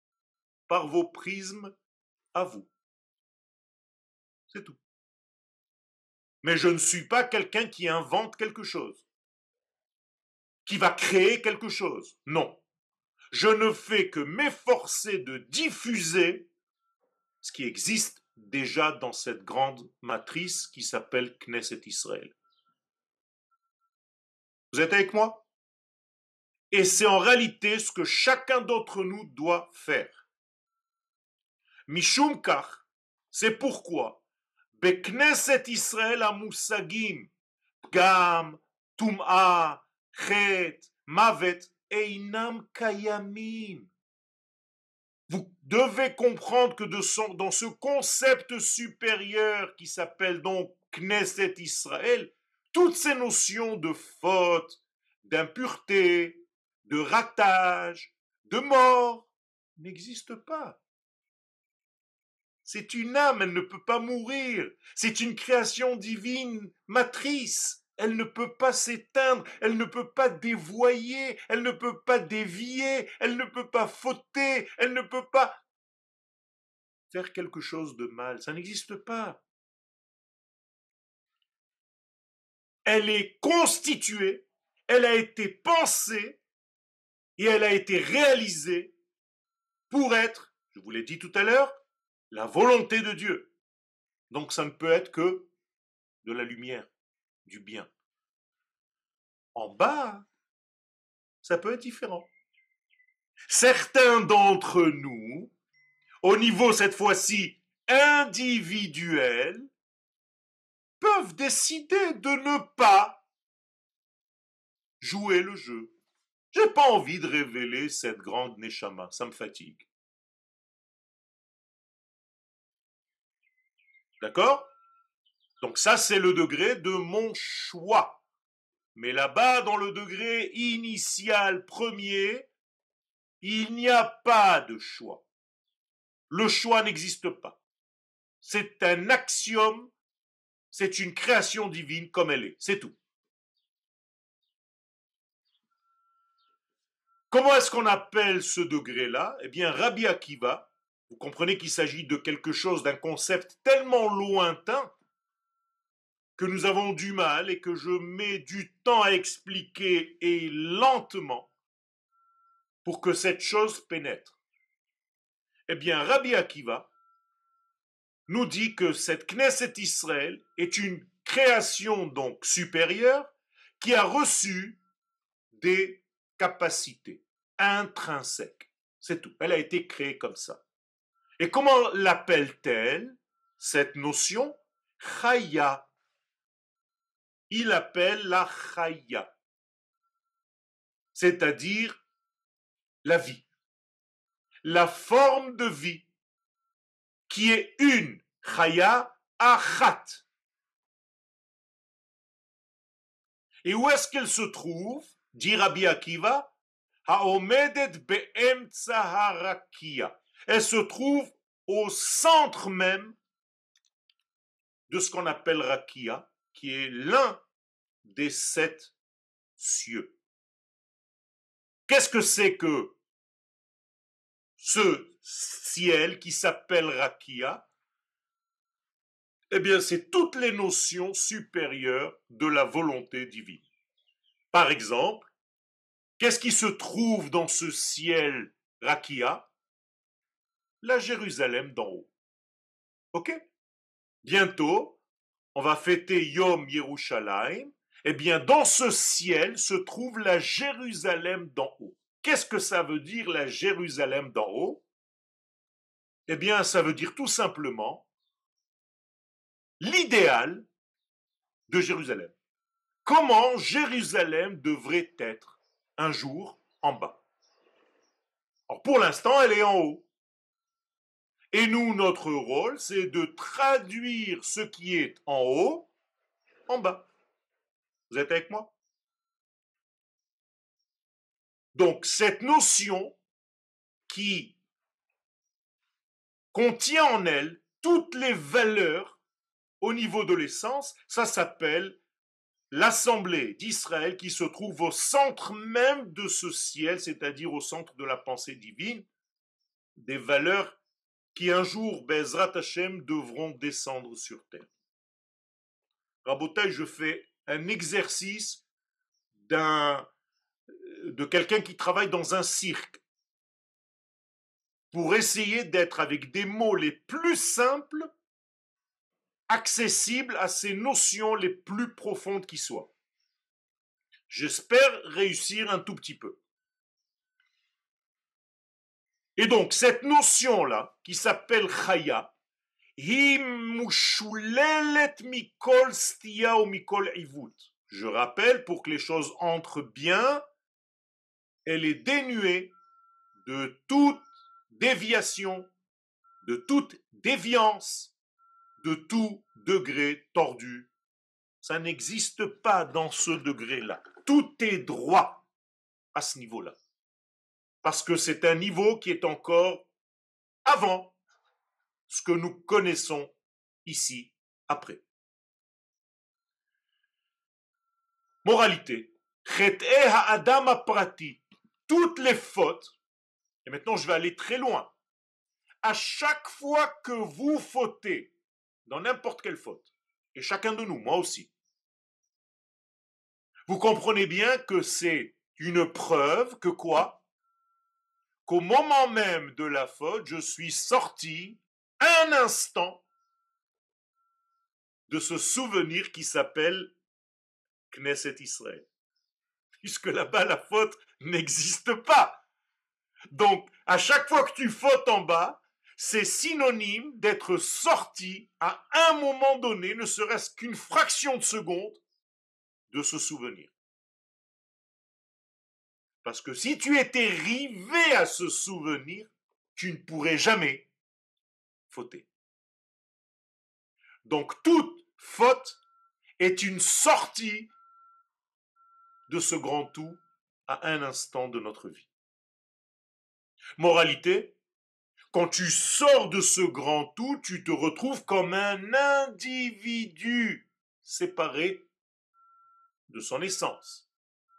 par vos prismes à vous. C'est tout. Mais je ne suis pas quelqu'un qui invente quelque chose, qui va créer quelque chose. Non. Je ne fais que m'efforcer de diffuser ce qui existe déjà dans cette grande matrice qui s'appelle Knesset Israël. Vous êtes avec moi? Et c'est en réalité ce que chacun d'entre nous doit faire. Mishum c'est pourquoi? Bekneset Israël Musagim, Gam, Tum'a, Chet, Mavet, Einam Kayamim. Vous devez comprendre que dans ce concept supérieur qui s'appelle donc Knesset Israël, toutes ces notions de faute, d'impureté, de ratage, de mort n'existent pas. C'est une âme, elle ne peut pas mourir. C'est une création divine, matrice. Elle ne peut pas s'éteindre, elle ne peut pas dévoyer, elle ne peut pas dévier, elle ne peut pas fauter, elle ne peut pas faire quelque chose de mal. Ça n'existe pas. Elle est constituée, elle a été pensée et elle a été réalisée pour être, je vous l'ai dit tout à l'heure, la volonté de Dieu. Donc ça ne peut être que de la lumière, du bien. En bas, ça peut être différent. Certains d'entre nous, au niveau cette fois-ci individuel, peuvent décider de ne pas jouer le jeu. J'ai pas envie de révéler cette grande Neshama, ça me fatigue. D'accord? Donc ça, c'est le degré de mon choix. Mais là-bas, dans le degré initial premier, il n'y a pas de choix. Le choix n'existe pas. C'est un axiome, c'est une création divine comme elle est, c'est tout. Comment est-ce qu'on appelle ce degré-là? Eh bien, Rabbi Akiva, vous comprenez qu'il s'agit de quelque chose, d'un concept tellement lointain que nous avons du mal et que je mets du temps à expliquer et lentement pour que cette chose pénètre. Eh bien, Rabbi Akiva nous dit que cette Knesset Israël est une création donc supérieure qui a reçu des capacités intrinsèques. C'est tout. Elle a été créée comme ça. Et comment l'appelle-t-elle, cette notion? Chaya. Il appelle la Chaya, c'est-à-dire la vie, la forme de vie, qui est une Chaya Achat. Et où est-ce qu'elle se trouve? Dit Rabbi Akiva, Elle se trouve au centre même de ce qu'on appelle Rakia, qui est l'un des sept cieux. Qu'est-ce que c'est que ce ciel qui s'appelle Rakia? Eh bien, c'est toutes les notions supérieures de la volonté divine. Par exemple, qu'est-ce qui se trouve dans ce ciel Rakia? La Jérusalem d'en haut. Ok? Bientôt, on va fêter Yom Yerushalayim. Eh bien, dans ce ciel se trouve la Jérusalem d'en haut. Qu'est-ce que ça veut dire la Jérusalem d'en haut? Eh bien, ça veut dire tout simplement l'idéal de Jérusalem comment Jérusalem devrait être un jour en bas. Alors pour l'instant, elle est en haut. Et nous, notre rôle, c'est de traduire ce qui est en haut en bas. Vous êtes avec moi? Donc cette notion qui contient en elle toutes les valeurs au niveau de l'essence, ça s'appelle l'assemblée d'Israël qui se trouve au centre même de ce ciel, c'est-à-dire au centre de la pensée divine, des valeurs qui un jour, Bezrat Hashem, devront descendre sur terre. Rabotage, je fais un exercice de quelqu'un qui travaille dans un cirque pour essayer d'être avec des mots les plus simples accessible à ces notions les plus profondes qui soient. J'espère réussir un tout petit peu. Et donc, cette notion-là, qui s'appelle Chaya, Je rappelle, pour que les choses entrent bien, elle est dénuée de toute déviation, de toute déviance, de tout degré tordu. Ça n'existe pas dans ce degré-là. Tout est droit à ce niveau-là. Parce que c'est un niveau qui est encore avant ce que nous connaissons ici après. Moralité. Toutes les fautes, et maintenant je vais aller très loin, à chaque fois que vous fautez, dans n'importe quelle faute. Et chacun de nous, moi aussi. Vous comprenez bien que c'est une preuve que quoi? Qu'au moment même de la faute, je suis sorti un instant de ce souvenir qui s'appelle Knesset Israël. Puisque là-bas, la faute n'existe pas. Donc, à chaque fois que tu fautes en bas, c'est synonyme d'être sorti à un moment donné, ne serait-ce qu'une fraction de seconde, de ce souvenir. Parce que si tu étais rivé à ce souvenir, tu ne pourrais jamais fauter. Donc toute faute est une sortie de ce grand tout à un instant de notre vie. Moralité, quand tu sors de ce grand tout, tu te retrouves comme un individu séparé de son essence.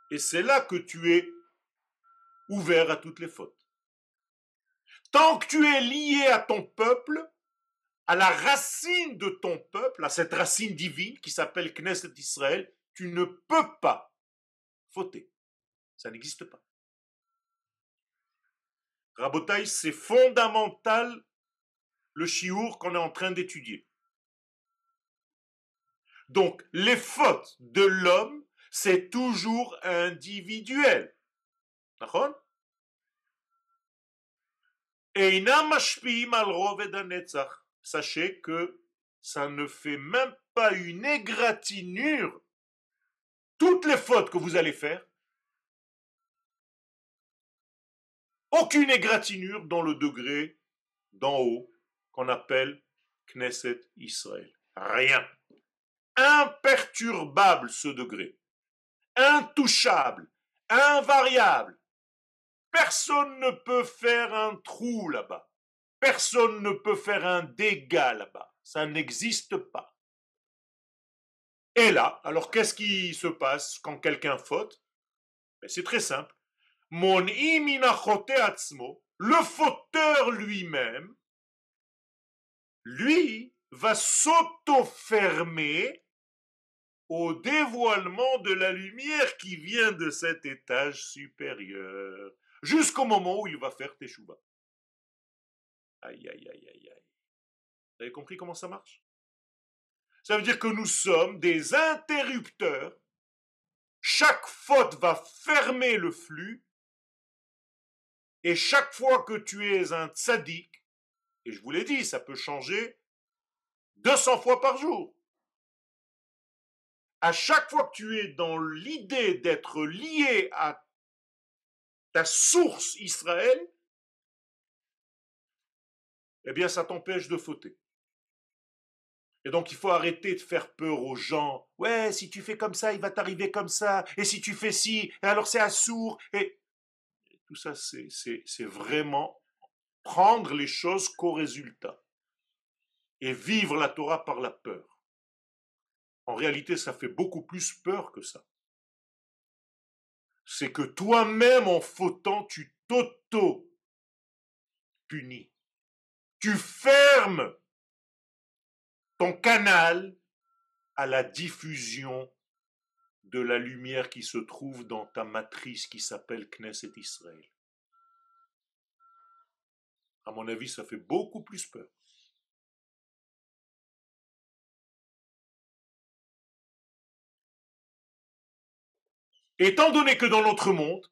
Et c'est là que tu es ouvert à toutes les fautes. Tant que tu es lié à ton peuple, à la racine de ton peuple, à cette racine divine qui s'appelle Knesset Israël, tu ne peux pas fauter. Ça n'existe pas. Rabotaï, c'est fondamental le chiour qu'on est en train d'étudier. Donc, les fautes de l'homme c'est toujours individuel. D'accord? Sachez que ça ne fait même pas une égratignure. Toutes les fautes que vous allez faire, aucune égratignure dans le degré d'en haut qu'on appelle Knesset Israël. Rien. Imperturbable ce degré. Intouchable. Invariable. Personne ne peut faire un trou là-bas. Personne ne peut faire un dégât là-bas. Ça n'existe pas. Et là, alors qu'est-ce qui se passe quand quelqu'un faute? Ben, C'est très simple. Mon le fauteur lui-même, lui va s'auto-fermer au dévoilement de la lumière qui vient de cet étage supérieur, jusqu'au moment où il va faire Teshuva. Aïe, aïe, aïe, aïe, aïe. Vous avez compris comment ça marche? Ça veut dire que nous sommes des interrupteurs. Chaque faute va fermer le flux. Et chaque fois que tu es un tzaddik, et je vous l'ai dit, ça peut changer 200 fois par jour. À chaque fois que tu es dans l'idée d'être lié à ta source Israël, eh bien ça t'empêche de fauter. Et donc il faut arrêter de faire peur aux gens. Ouais, si tu fais comme ça, il va t'arriver comme ça. Et si tu fais ci, alors c'est assourd. Et tout ça, c'est vraiment prendre les choses qu'au résultat. Et vivre la Torah par la peur. En réalité, ça fait beaucoup plus peur que ça. C'est que toi-même, en fautant, tu t'auto-punis. Tu fermes ton canal à la diffusion de la lumière qui se trouve dans ta matrice qui s'appelle Knesset Israël. À mon avis, ça fait beaucoup plus peur. Étant donné que dans notre monde,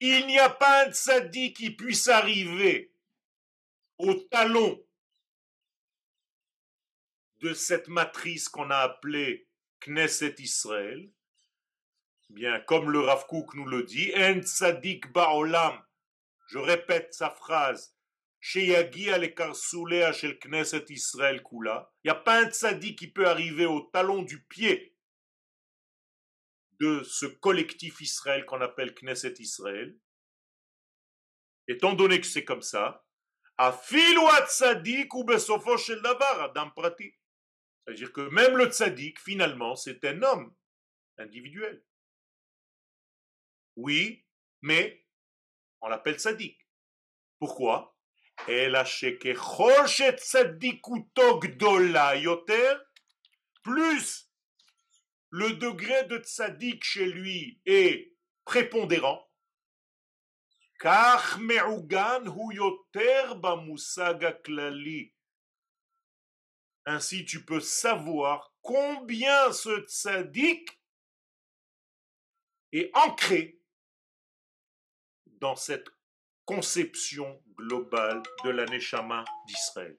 il n'y a pas un tzaddik qui puisse arriver au talon de cette matrice qu'on a appelée Knesset Israël, bien comme le Rav Kook nous le dit, En tzadik ba'olam, je répète sa phrase, shel Knesset Israël kula, il n'y a pas un tzadik qui peut arriver au talon du pied de ce collectif Israël qu'on appelle Knesset Israël. Étant donné que c'est comme ça, ou Adam Prati. C'est-à-dire que même le tzaddik, finalement, c'est un homme individuel. Oui, mais on l'appelle tzaddik. Pourquoi? Plus le degré de tzaddik chez lui est prépondérant, ainsi tu peux savoir combien ce tzaddik est ancré dans cette conception globale de la Neshama d'Israël.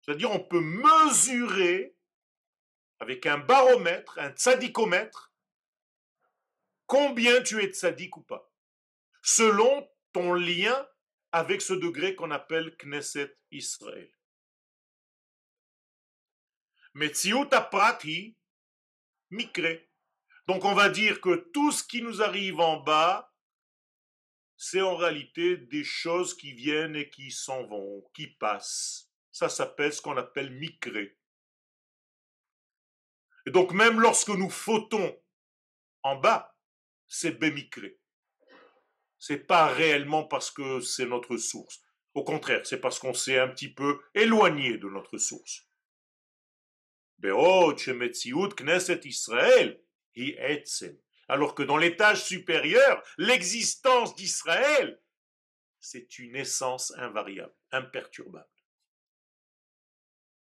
C'est-à-dire on peut mesurer avec un baromètre, un tzadikomètre, combien tu es tzaddik ou pas, selon ton lien avec ce degré qu'on appelle Knesset Israël. Prati mikre. Donc on va dire que tout ce qui nous arrive en bas, c'est en réalité des choses qui viennent et qui s'en vont, qui passent. Ça s'appelle ce qu'on appelle micré. Et donc même lorsque nous fautons en bas, c'est bémicré. C'est pas réellement parce que c'est notre source. Au contraire, c'est parce qu'on s'est un petit peu éloigné de notre source. Alors que dans l'étage supérieur, l'existence d'Israël, c'est une essence invariable, imperturbable.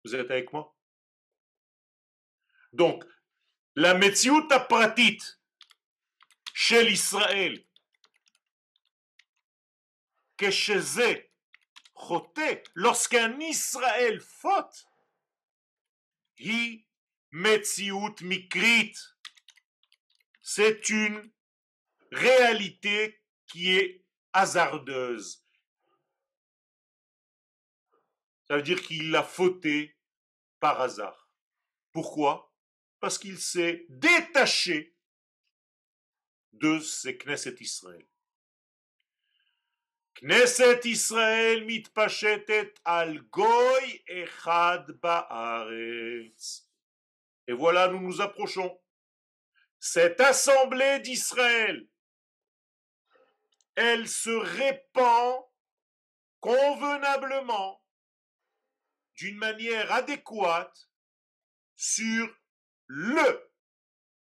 Vous êtes avec moi? Donc, la Metziut pratit chez Israël, que chez lorsqu'un Israël faute, c'est une réalité qui est hasardeuse. Ça veut dire qu'il a fauté par hasard. Pourquoi? Parce qu'il s'est détaché de ces Knesset Israël. Knesset Israël mitpachetet al goy echad. Et voilà, nous nous approchons. Cette assemblée d'Israël, elle se répand convenablement d'une manière adéquate sur le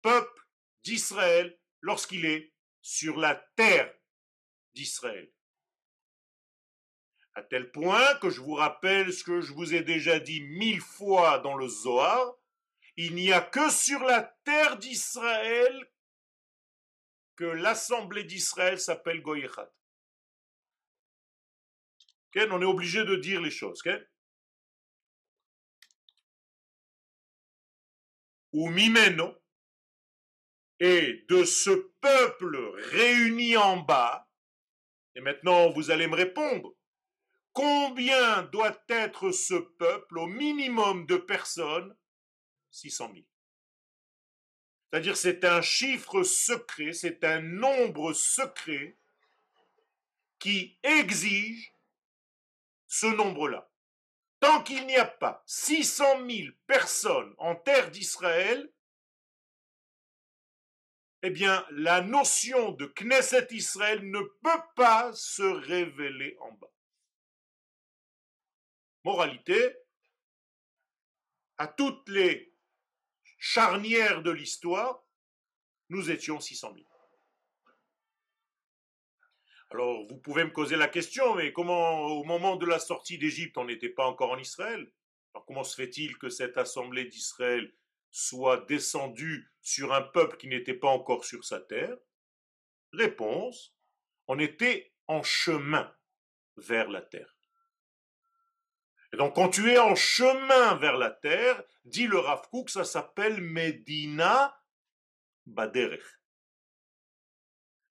peuple d'Israël lorsqu'il est sur la terre d'Israël. À tel point que je vous rappelle ce que je vous ai déjà dit mille fois dans le Zohar, il n'y a que sur la terre d'Israël que l'assemblée d'Israël s'appelle Goyechat. On est obligé de dire les choses. ou Mimeno, et de ce peuple réuni en bas, et maintenant vous allez me répondre, combien doit être ce peuple au minimum de personnes? 600 000. C'est-à-dire c'est un chiffre secret, c'est un nombre secret qui exige ce nombre-là. Tant qu'il n'y a pas 600 000 personnes en terre d'Israël, eh bien, la notion de Knesset Israël ne peut pas se révéler en bas. Moralité, à toutes les charnières de l'histoire, nous étions 600 000. Alors, vous pouvez me causer la question, mais comment, au moment de la sortie d'Égypte, on n'était pas encore en Israël? Alors, comment se fait-il que cette assemblée d'Israël soit descendue sur un peuple qui n'était pas encore sur sa terre? Réponse, on était en chemin vers la terre. Et donc, quand tu es en chemin vers la terre, dit le Rav ça s'appelle Medina Baderech.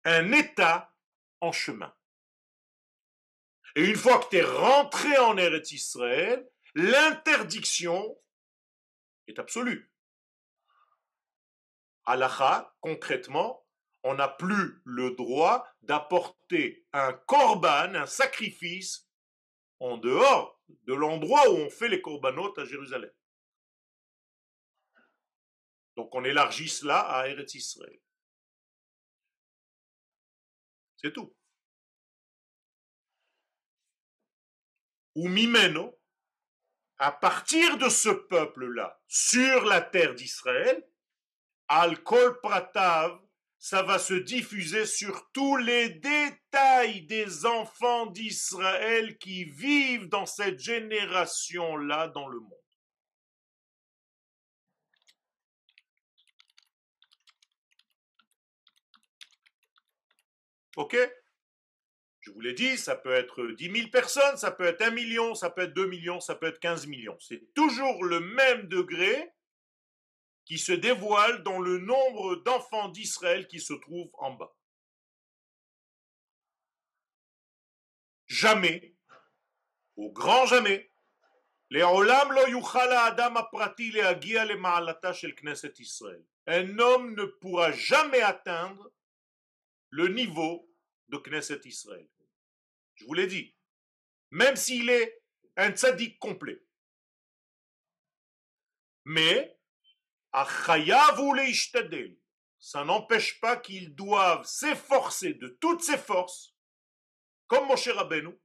Un état en chemin. Et une fois que tu es rentré en Eretz Israël, l'interdiction est absolue. Halacha, concrètement, on n'a plus le droit d'apporter un korban, un sacrifice, en dehors de l'endroit où on fait les corbanotes à Jérusalem. Donc on élargit cela à Eretz Israël. C'est tout. Ou Mimeno, à partir de ce peuple-là, sur la terre d'Israël, Al-Kol Pratav, ça va se diffuser sur tous les détails des enfants d'Israël qui vivent dans cette génération-là dans le monde. OK? Je vous l'ai dit, ça peut être 10 000 personnes, ça peut être 1 million, ça peut être 2 millions, ça peut être 15 millions. C'est toujours le même degré qui se dévoile dans le nombre d'enfants d'Israël qui se trouvent en bas. Jamais, au grand jamais, un homme ne pourra jamais atteindre le niveau de Knesset Israël. Je vous l'ai dit. Même s'il est un tzaddik complet. Mais, ça n'empêche pas qu'ils doivent s'efforcer de toutes ses forces, comme Moshe Rabbeinu,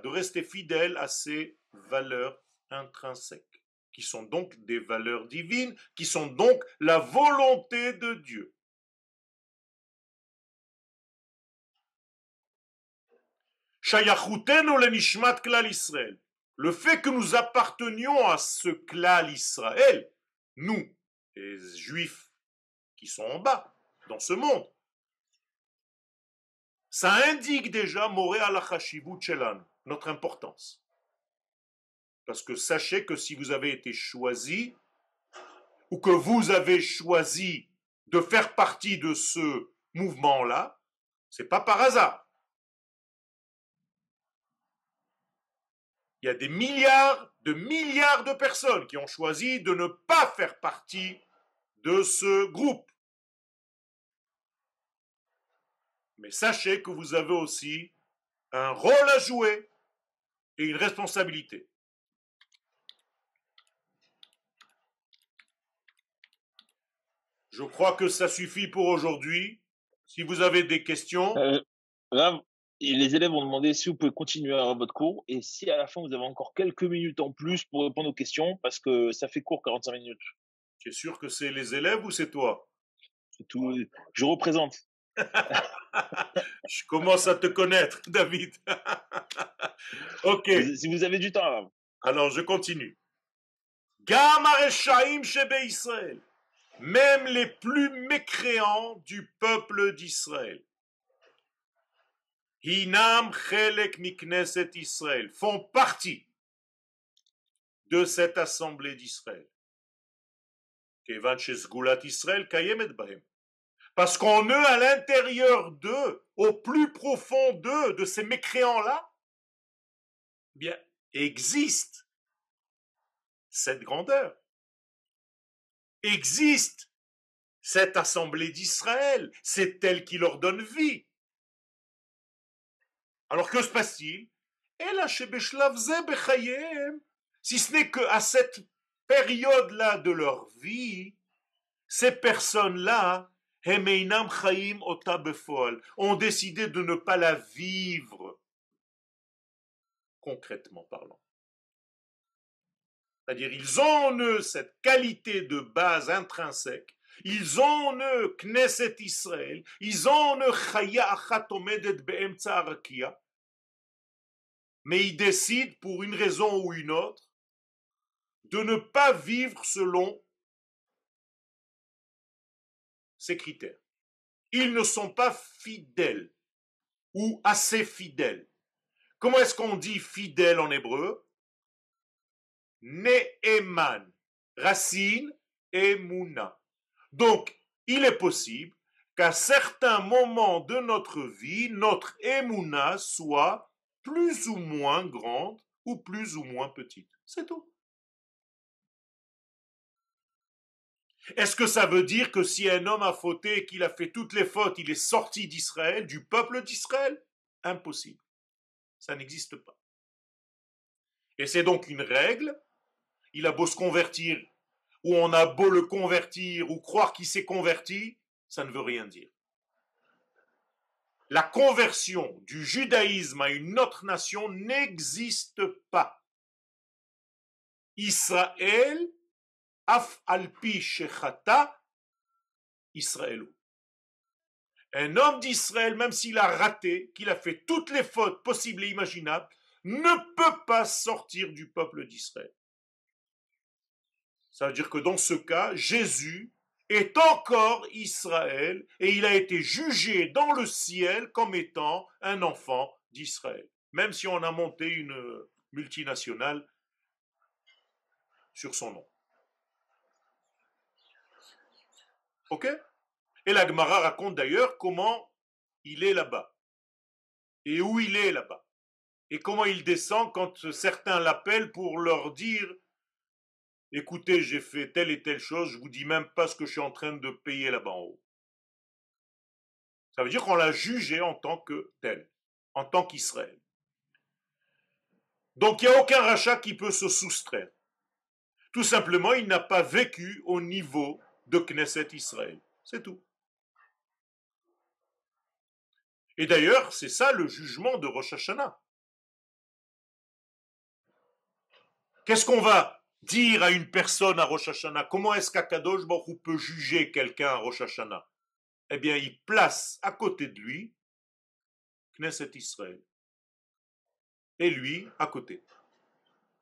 de rester fidèle à ses valeurs intrinsèques, qui sont donc des valeurs divines, qui sont donc la volonté de Dieu. le nishmat klal. Le fait que nous appartenions à ce clan Israël, nous, les juifs qui sont en bas, dans ce monde, ça indique déjà notre importance. Parce que sachez que si vous avez été choisi, ou que vous avez choisi de faire partie de ce mouvement-là, c'est pas par hasard. Il y a des milliards de milliards de personnes qui ont choisi de ne pas faire partie de ce groupe. Mais sachez que vous avez aussi un rôle à jouer et une responsabilité. Je crois que ça suffit pour aujourd'hui. Si vous avez des questions.
Euh, les élèves ont demandé si vous pouvez continuer à votre cours et si à la fin vous avez encore quelques minutes en plus pour répondre aux questions parce que ça fait court 45 minutes.
Tu es sûr que c'est les élèves ou c'est toi?
Tout. Je représente.
Je commence à te connaître, David. ok.
Si vous avez du temps.
Alors, je continue. Israël. Même les plus mécréants du peuple d'Israël. Hinam Chelek Mikneset Israël font partie de cette assemblée d'Israël. Parce qu'en eux, à l'intérieur d'eux, au plus profond d'eux, de ces mécréants-là, eh bien, existe cette grandeur. Existe cette assemblée d'Israël. C'est elle qui leur donne vie. Alors que se passe-t-il? Si ce n'est qu'à cette période-là de leur vie, ces personnes-là ont décidé de ne pas la vivre, concrètement parlant. C'est-à-dire, ils ont en eux cette qualité de base intrinsèque, ils ont en eux Knesset Israël, ils ont en eux Chaya Achatomedet Arakia, mais ils décident, pour une raison ou une autre, de ne pas vivre selon ces critères. Ils ne sont pas fidèles ou assez fidèles. Comment est-ce qu'on dit fidèle en hébreu? Ne'eman, racine Emuna. Donc, il est possible qu'à certains moments de notre vie, notre Emuna soit plus ou moins grande ou plus ou moins petite. C'est tout. Est-ce que ça veut dire que si un homme a fauté et qu'il a fait toutes les fautes, il est sorti d'Israël, du peuple d'Israël? Impossible. Ça n'existe pas. Et c'est donc une règle. Il a beau se convertir, ou on a beau le convertir, ou croire qu'il s'est converti, ça ne veut rien dire. La conversion du judaïsme à une autre nation n'existe pas. Israël Af alpi shechata Israël. Un homme d'Israël, même s'il a raté, qu'il a fait toutes les fautes possibles et imaginables, ne peut pas sortir du peuple d'Israël. Ça veut dire que dans ce cas, Jésus est encore Israël et il a été jugé dans le ciel comme étant un enfant d'Israël. Même si on a monté une multinationale sur son nom. Ok? Et la Gemara raconte d'ailleurs comment il est là-bas. Et où il est là-bas. Et comment il descend quand certains l'appellent pour leur dire Écoutez, j'ai fait telle et telle chose, je vous dis même pas ce que je suis en train de payer là-bas en haut. Ça veut dire qu'on l'a jugé en tant que tel, en tant qu'Israël. Donc il n'y a aucun rachat qui peut se soustraire. Tout simplement, il n'a pas vécu au niveau de Knesset Israël. C'est tout. Et d'ailleurs, c'est ça le jugement de Rosh Hashanah. Qu'est-ce qu'on va dire à une personne à Rosh Hashanah Comment est-ce qu'Akadosh Baruch peut juger quelqu'un à Rosh Hashanah? Eh bien, il place à côté de lui Knesset Israël. Et lui, à côté.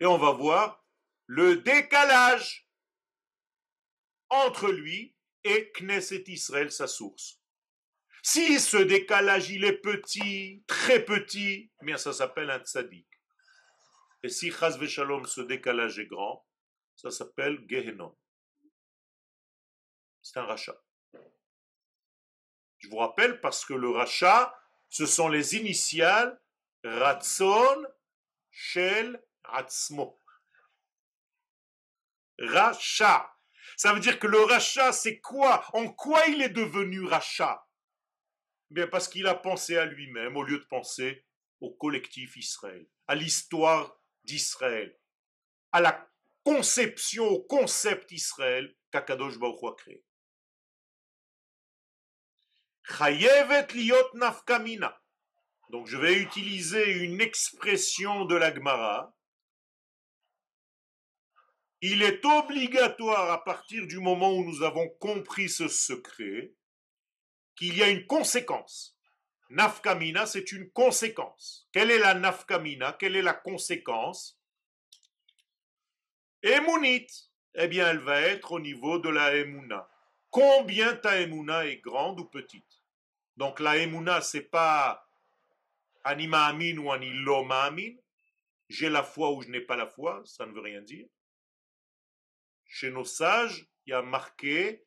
Et on va voir le décalage entre lui et Knesset Israël, sa source. Si ce décalage il est petit, très petit, eh bien ça s'appelle un tzaddik. Et si Chaz Shalom, ce décalage est grand, s'appelle Gehenom. C'est un rachat. Je vous rappelle parce que le rachat, ce sont les initiales Ratzon, Shel, Ratzmo. Rachat. Ça veut dire que le rachat, c'est quoi? En quoi il est devenu rachat? Bien parce qu'il a pensé à lui-même au lieu de penser au collectif Israël, à l'histoire d'Israël, à la conception, concept Israël qu'Akadosh Baruch a créé. liot nafkamina. Donc je vais utiliser une expression de la Gemara. Il est obligatoire à partir du moment où nous avons compris ce secret qu'il y a une conséquence. Nafkamina, c'est une conséquence. Quelle est la nafkamina Quelle est la conséquence? Emunit, eh bien, elle va être au niveau de la emuna. Combien ta emuna est grande ou petite? Donc la emuna, c'est pas anima amin ou aniloma amin. J'ai la foi ou je n'ai pas la foi, ça ne veut rien dire. Chez nos sages, il y a marqué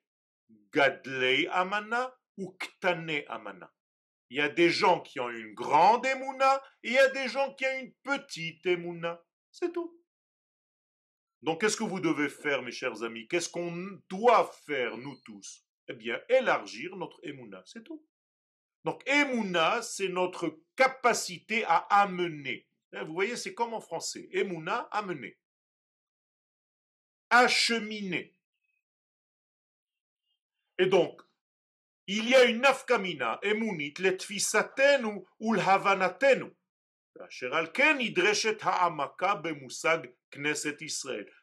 gadlei amana ou ktane amana. Il y a des gens qui ont une grande émouna et il y a des gens qui ont une petite émouna. C'est tout. Donc, qu'est-ce que vous devez faire, mes chers amis? Qu'est-ce qu'on doit faire, nous tous? Eh bien, élargir notre émouna, c'est tout. Donc, émouna, c'est notre capacité à amener. Hein, vous voyez, c'est comme en français. Émouna, amener. Acheminer. Et donc, il y a une nafkamina emunit letfisatenu ulhavanatenu.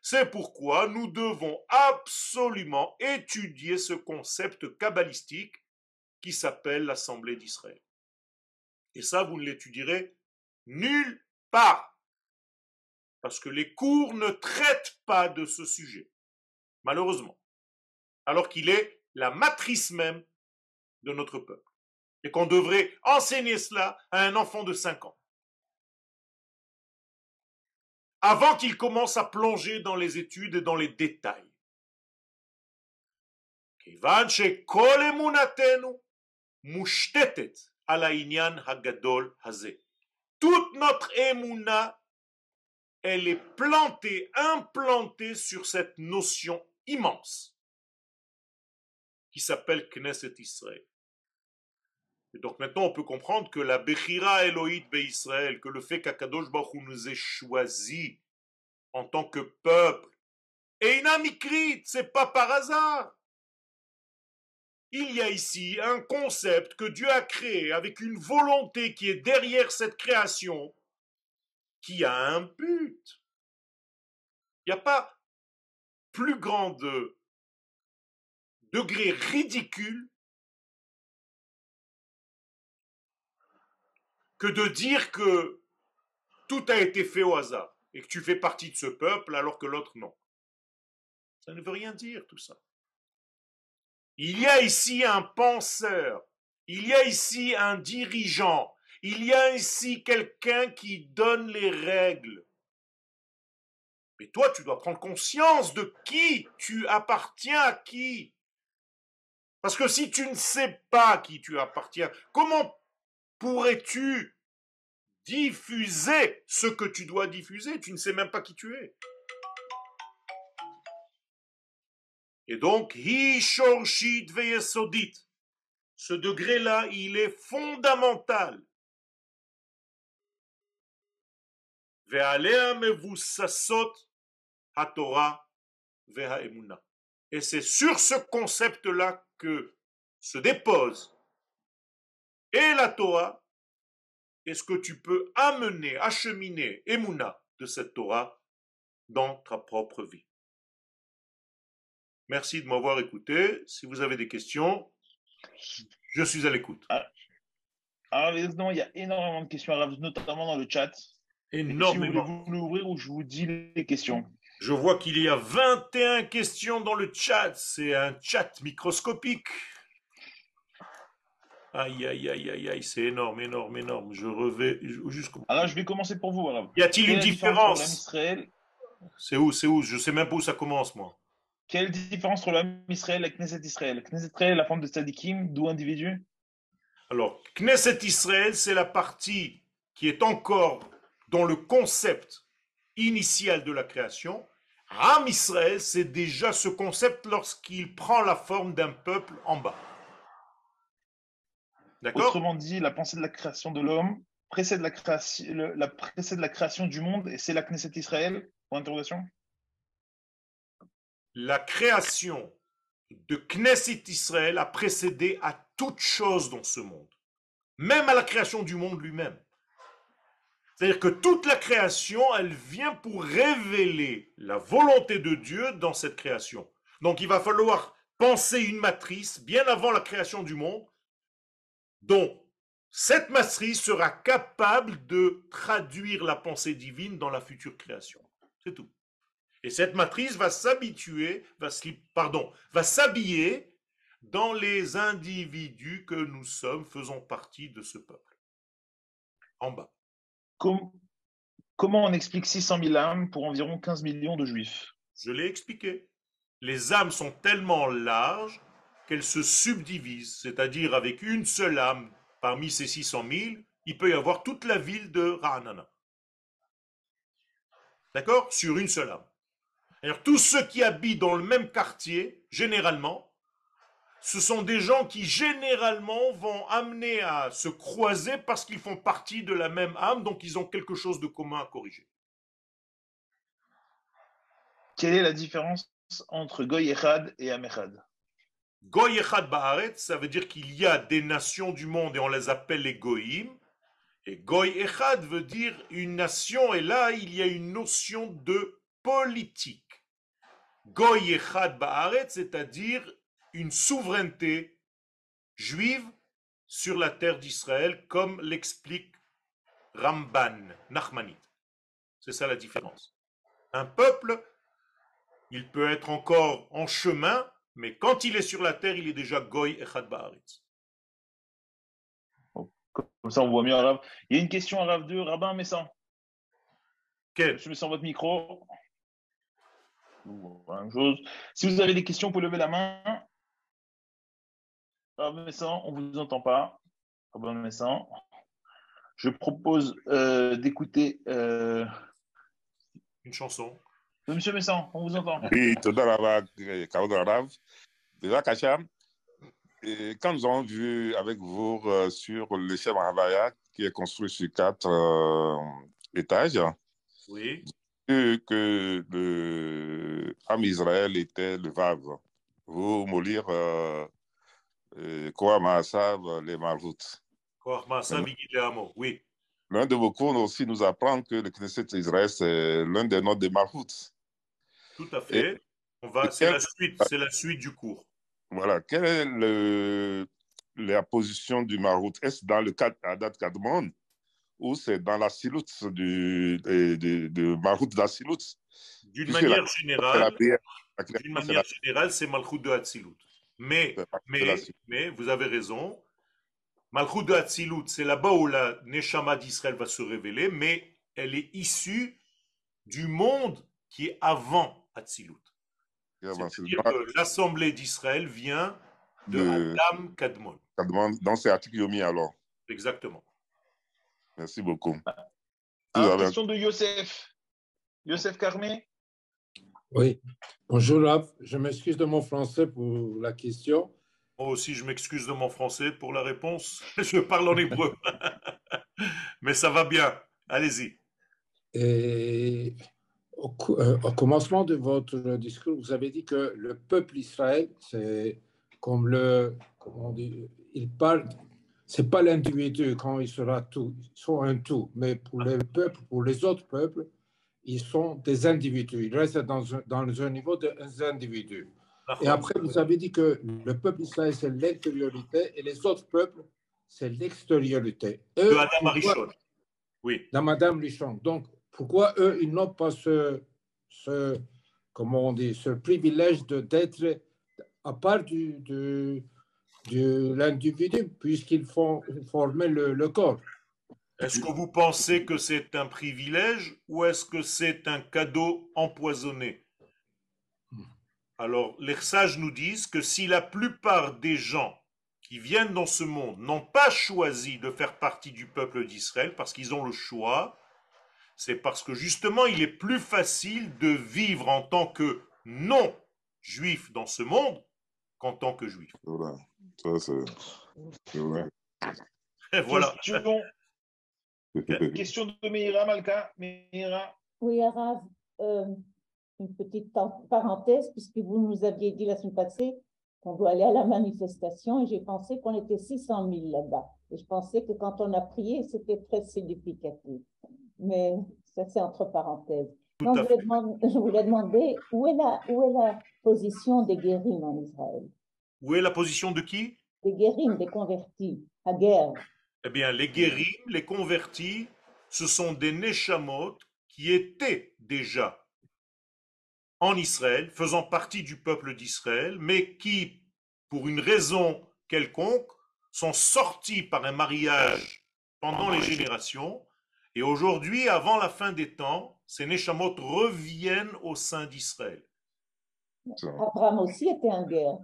C'est pourquoi nous devons absolument étudier ce concept kabbalistique qui s'appelle l'Assemblée d'Israël. Et ça, vous ne l'étudierez nulle part. Parce que les cours ne traitent pas de ce sujet. Malheureusement. Alors qu'il est la matrice même de notre peuple. Et qu'on devrait enseigner cela à un enfant de 5 ans. Avant qu'il commence à plonger dans les études et dans les détails. Toute notre émouna, elle est plantée, implantée sur cette notion immense qui s'appelle Knesset Israël. Et donc maintenant, on peut comprendre que la Bechira Elohit Israël, que le fait qu'Akadosh Baruch nous ait choisi en tant que peuple, et ce c'est pas par hasard. Il y a ici un concept que Dieu a créé avec une volonté qui est derrière cette création, qui a un but. Il n'y a pas plus grand degré ridicule que de dire que tout a été fait au hasard et que tu fais partie de ce peuple alors que l'autre non. Ça ne veut rien dire tout ça. Il y a ici un penseur, il y a ici un dirigeant, il y a ici quelqu'un qui donne les règles. Mais toi, tu dois prendre conscience de qui tu appartiens à qui. Parce que si tu ne sais pas qui tu appartiens, comment pourrais-tu diffuser ce que tu dois diffuser? Tu ne sais même pas qui tu es. Et donc, Ce degré-là, il est fondamental. Et c'est sur ce concept-là que se dépose et la Torah est-ce que tu peux amener, acheminer Emouna de cette Torah dans ta propre vie? Merci de m'avoir écouté. Si vous avez des questions, je suis à l'écoute.
Alors, ah, il y a énormément de questions, notamment dans le chat.
Énormément.
Si vous voulez l'ouvrir ou je vous dis les questions.
Je vois qu'il y a 21 questions dans le chat. C'est un chat microscopique. Aïe, aïe, aïe, aïe, aïe, c'est énorme, énorme, énorme. Je revais jusqu'au.
Alors, je vais commencer pour vous. Alors.
Y a-t-il une
est
différence C'est où, c'est où? Je sais même pas où ça commence, moi.
Quelle différence entre l'homme Israël et Knesset Israël? Knesset Israël, la forme de tzadikim, d'où individu?
Alors, Knesset Israël, c'est la partie qui est encore dans le concept initial de la création. Ram Israël, c'est déjà ce concept lorsqu'il prend la forme d'un peuple en bas.
Autrement dit, la pensée de la création de l'homme précède la création, le- la précède la création du monde et c'est la Knesset Israël.
La création de Knesset Israël a précédé à toute chose dans ce monde, même à la création du monde lui-même. C'est-à-dire que toute la création, elle vient pour révéler la volonté de Dieu dans cette création. Donc il va falloir penser une matrice bien avant la création du monde, dont cette matrice sera capable de traduire la pensée divine dans la future création. C'est tout. Et cette matrice va s'habituer, va pardon, va s'habiller dans les individus que nous sommes, faisant partie de ce peuple. En bas.
Com- comment on explique 600 000 âmes pour environ 15 millions de juifs?
Je l'ai expliqué. Les âmes sont tellement larges qu'elles se subdivisent, c'est-à-dire avec une seule âme parmi ces 600 000, il peut y avoir toute la ville de Ra'anana. D'accord? Sur une seule âme. Alors, tous ceux qui habitent dans le même quartier, généralement, ce sont des gens qui généralement vont amener à se croiser parce qu'ils font partie de la même âme, donc ils ont quelque chose de commun à corriger.
Quelle est la différence entre Goy Echad et Am Echad
Goy Echad Ba'aretz, ça veut dire qu'il y a des nations du monde et on les appelle les Goïm. Et Goy Echad veut dire une nation, et là il y a une notion de politique. Goy Echad Ba'aretz, c'est-à-dire une souveraineté juive sur la terre d'Israël, comme l'explique Ramban, Nachmanide. C'est ça la différence. Un peuple, il peut être encore en chemin, mais quand il est sur la terre, il est déjà Goy Echad Ba'aretz.
Comme ça, on voit mieux Arabe. Il y a une question Arabe 2, Rabbin Messan. Je mets sans votre micro. Chose. Si vous avez des questions, vous pouvez lever la main. Rabbin Messan, on ne vous entend pas. Rabbin Messan. Je propose euh, d'écouter euh,
Une chanson.
Monsieur Messan, on vous entend.
Oui, Déjà, Kacham, quand nous avons vu avec vous euh, sur le chef Havaya, qui est construit sur quatre euh, étages, que le âme Israël était le Vav, vous Molir, euh, euh Koah les
Marvoutes. Hein? Oui.
L'un de vos cours aussi nous apprend que le Knesset Israël, c'est l'un des noms des Marvoutes.
Tout à fait. On va, c'est
quel-
la suite, c'est la suite du cours.
Voilà. Quelle est le, la position du Marout Est-ce dans le cadre Adat Kadmon ou c'est dans la siloute du, de, de, de Marout de la siloute
D'une manière
la
générale, d'une manière
la-
générale, c'est Malchut de Hatzilut. Mais, mais, mais, vous avez raison. Malchut de Hatzilut, c'est là-bas où la Neshama d'Israël va se révéler, mais elle est issue du monde qui est avant Hatzilut. C'est-à-dire que l'assemblée d'Israël vient de
De-
Adam Kadmon.
Kadmon, Dans ces articles Yomi, alors.
Exactement.
Merci beaucoup.
Alors,
avez-
question de Youssef. Youssef Carmé.
Oui. Bonjour, Rav. Je m'excuse de mon français pour la question.
Moi aussi, je m'excuse de mon français pour la réponse. Je parle en hébreu. Mais ça va bien. Allez-y.
Et au, euh, au commencement de votre discours, vous avez dit que le peuple Israël, c'est comme le, comment on dit, il parle, c'est pas l'individu quand il sera tout, ils sont un tout, mais pour les peuples, pour les autres peuples, ils sont des individus. Ils restent dans un, dans un niveau des individus. Et après, vous avez dit que le peuple Israël, c'est l'intériorité et les autres peuples, c'est l'extériorité.
De Adam Arishon. Oui.
dans Madame Lichon. Donc, pourquoi eux, ils n'ont pas ce, comment on dit, ce privilège d'être à part du, du- de l'individu, puisqu'ils font former le, le corps?
Est-ce que vous pensez que c'est un privilège ou est-ce que c'est un cadeau empoisonné? Alors, les sages nous disent que si la plupart des gens qui viennent dans ce monde n'ont pas choisi de faire partie du peuple d'Israël parce qu'ils ont le choix, c'est parce que justement il est plus facile de vivre en tant que non-juif dans ce monde qu'en tant que juif.
Vrai. Ça, c'est vrai.
Et voilà.
Question, question de Meira Malka. Meira.
Oui, Arav, euh, une petite parenthèse, puisque vous nous aviez dit la semaine passée qu'on doit aller à la manifestation, et j'ai pensé qu'on était 600 000 là-bas. Et je pensais que quand on a prié, c'était très significatif. Mais ça, c'est entre parenthèses. Donc, je, demander, je voulais demander où est la, où est la position des guérims en Israël?
Où est la position de qui?
Des guérims, des convertis, à guerre.
Eh bien, les guéris, les convertis, ce sont des Neshamot qui étaient déjà en Israël, faisant partie du peuple d'Israël, mais qui, pour une raison quelconque, sont sortis par un mariage pendant les générations. Et aujourd'hui, avant la fin des temps, ces Neshamot reviennent au sein d'Israël.
Abraham aussi était en guerre.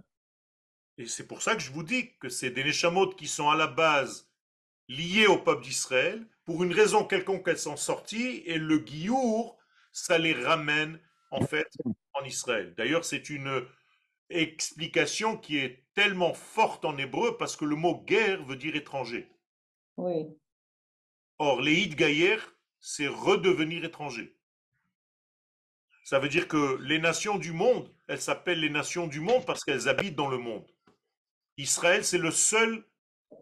Et c'est pour ça que je vous dis que c'est des Neshamot qui sont à la base liés au peuple d'Israël. Pour une raison quelconque, elles sont sorties et le Giour, ça les ramène en fait en Israël. D'ailleurs, c'est une explication qui est tellement forte en hébreu parce que le mot guerre veut dire étranger.
Oui.
Or, les Hid Gaïer, c'est redevenir étranger. Ça veut dire que les nations du monde, elles s'appellent les nations du monde parce qu'elles habitent dans le monde. Israël, c'est le seul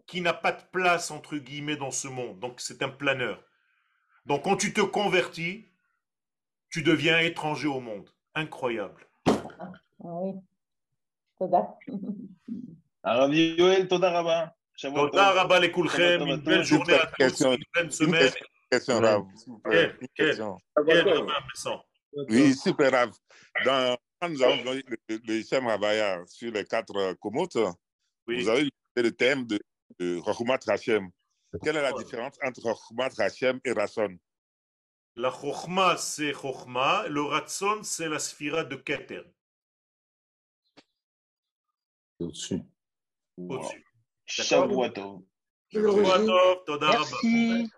qui n'a pas de place, entre guillemets, dans ce monde. Donc, c'est un planeur. Donc, quand tu te convertis, tu deviens étranger au monde. Incroyable.
Ah oui. Toda.
Arav Yoel, Toda Shavua
Toda
Tov.
rabba lekulchem, une à tous,
Question.
une bonne
Une
semaine.
question, Rav, s'il vous plaît. Question. Oui, super, Rav. Dans, quand nous avons vu le, le Shem Havaya sur les quatre euh, komotes,
Oui.
vous avez le thème de, de Chokhmat Hashem. Quelle est la différence entre Chokhmat Hashem et Rasson
La chokhma, c'est chokhma. Le ratson, c'est la sphira de Keter,
au-dessus.
au-dessus. Toda rabba.
Merci.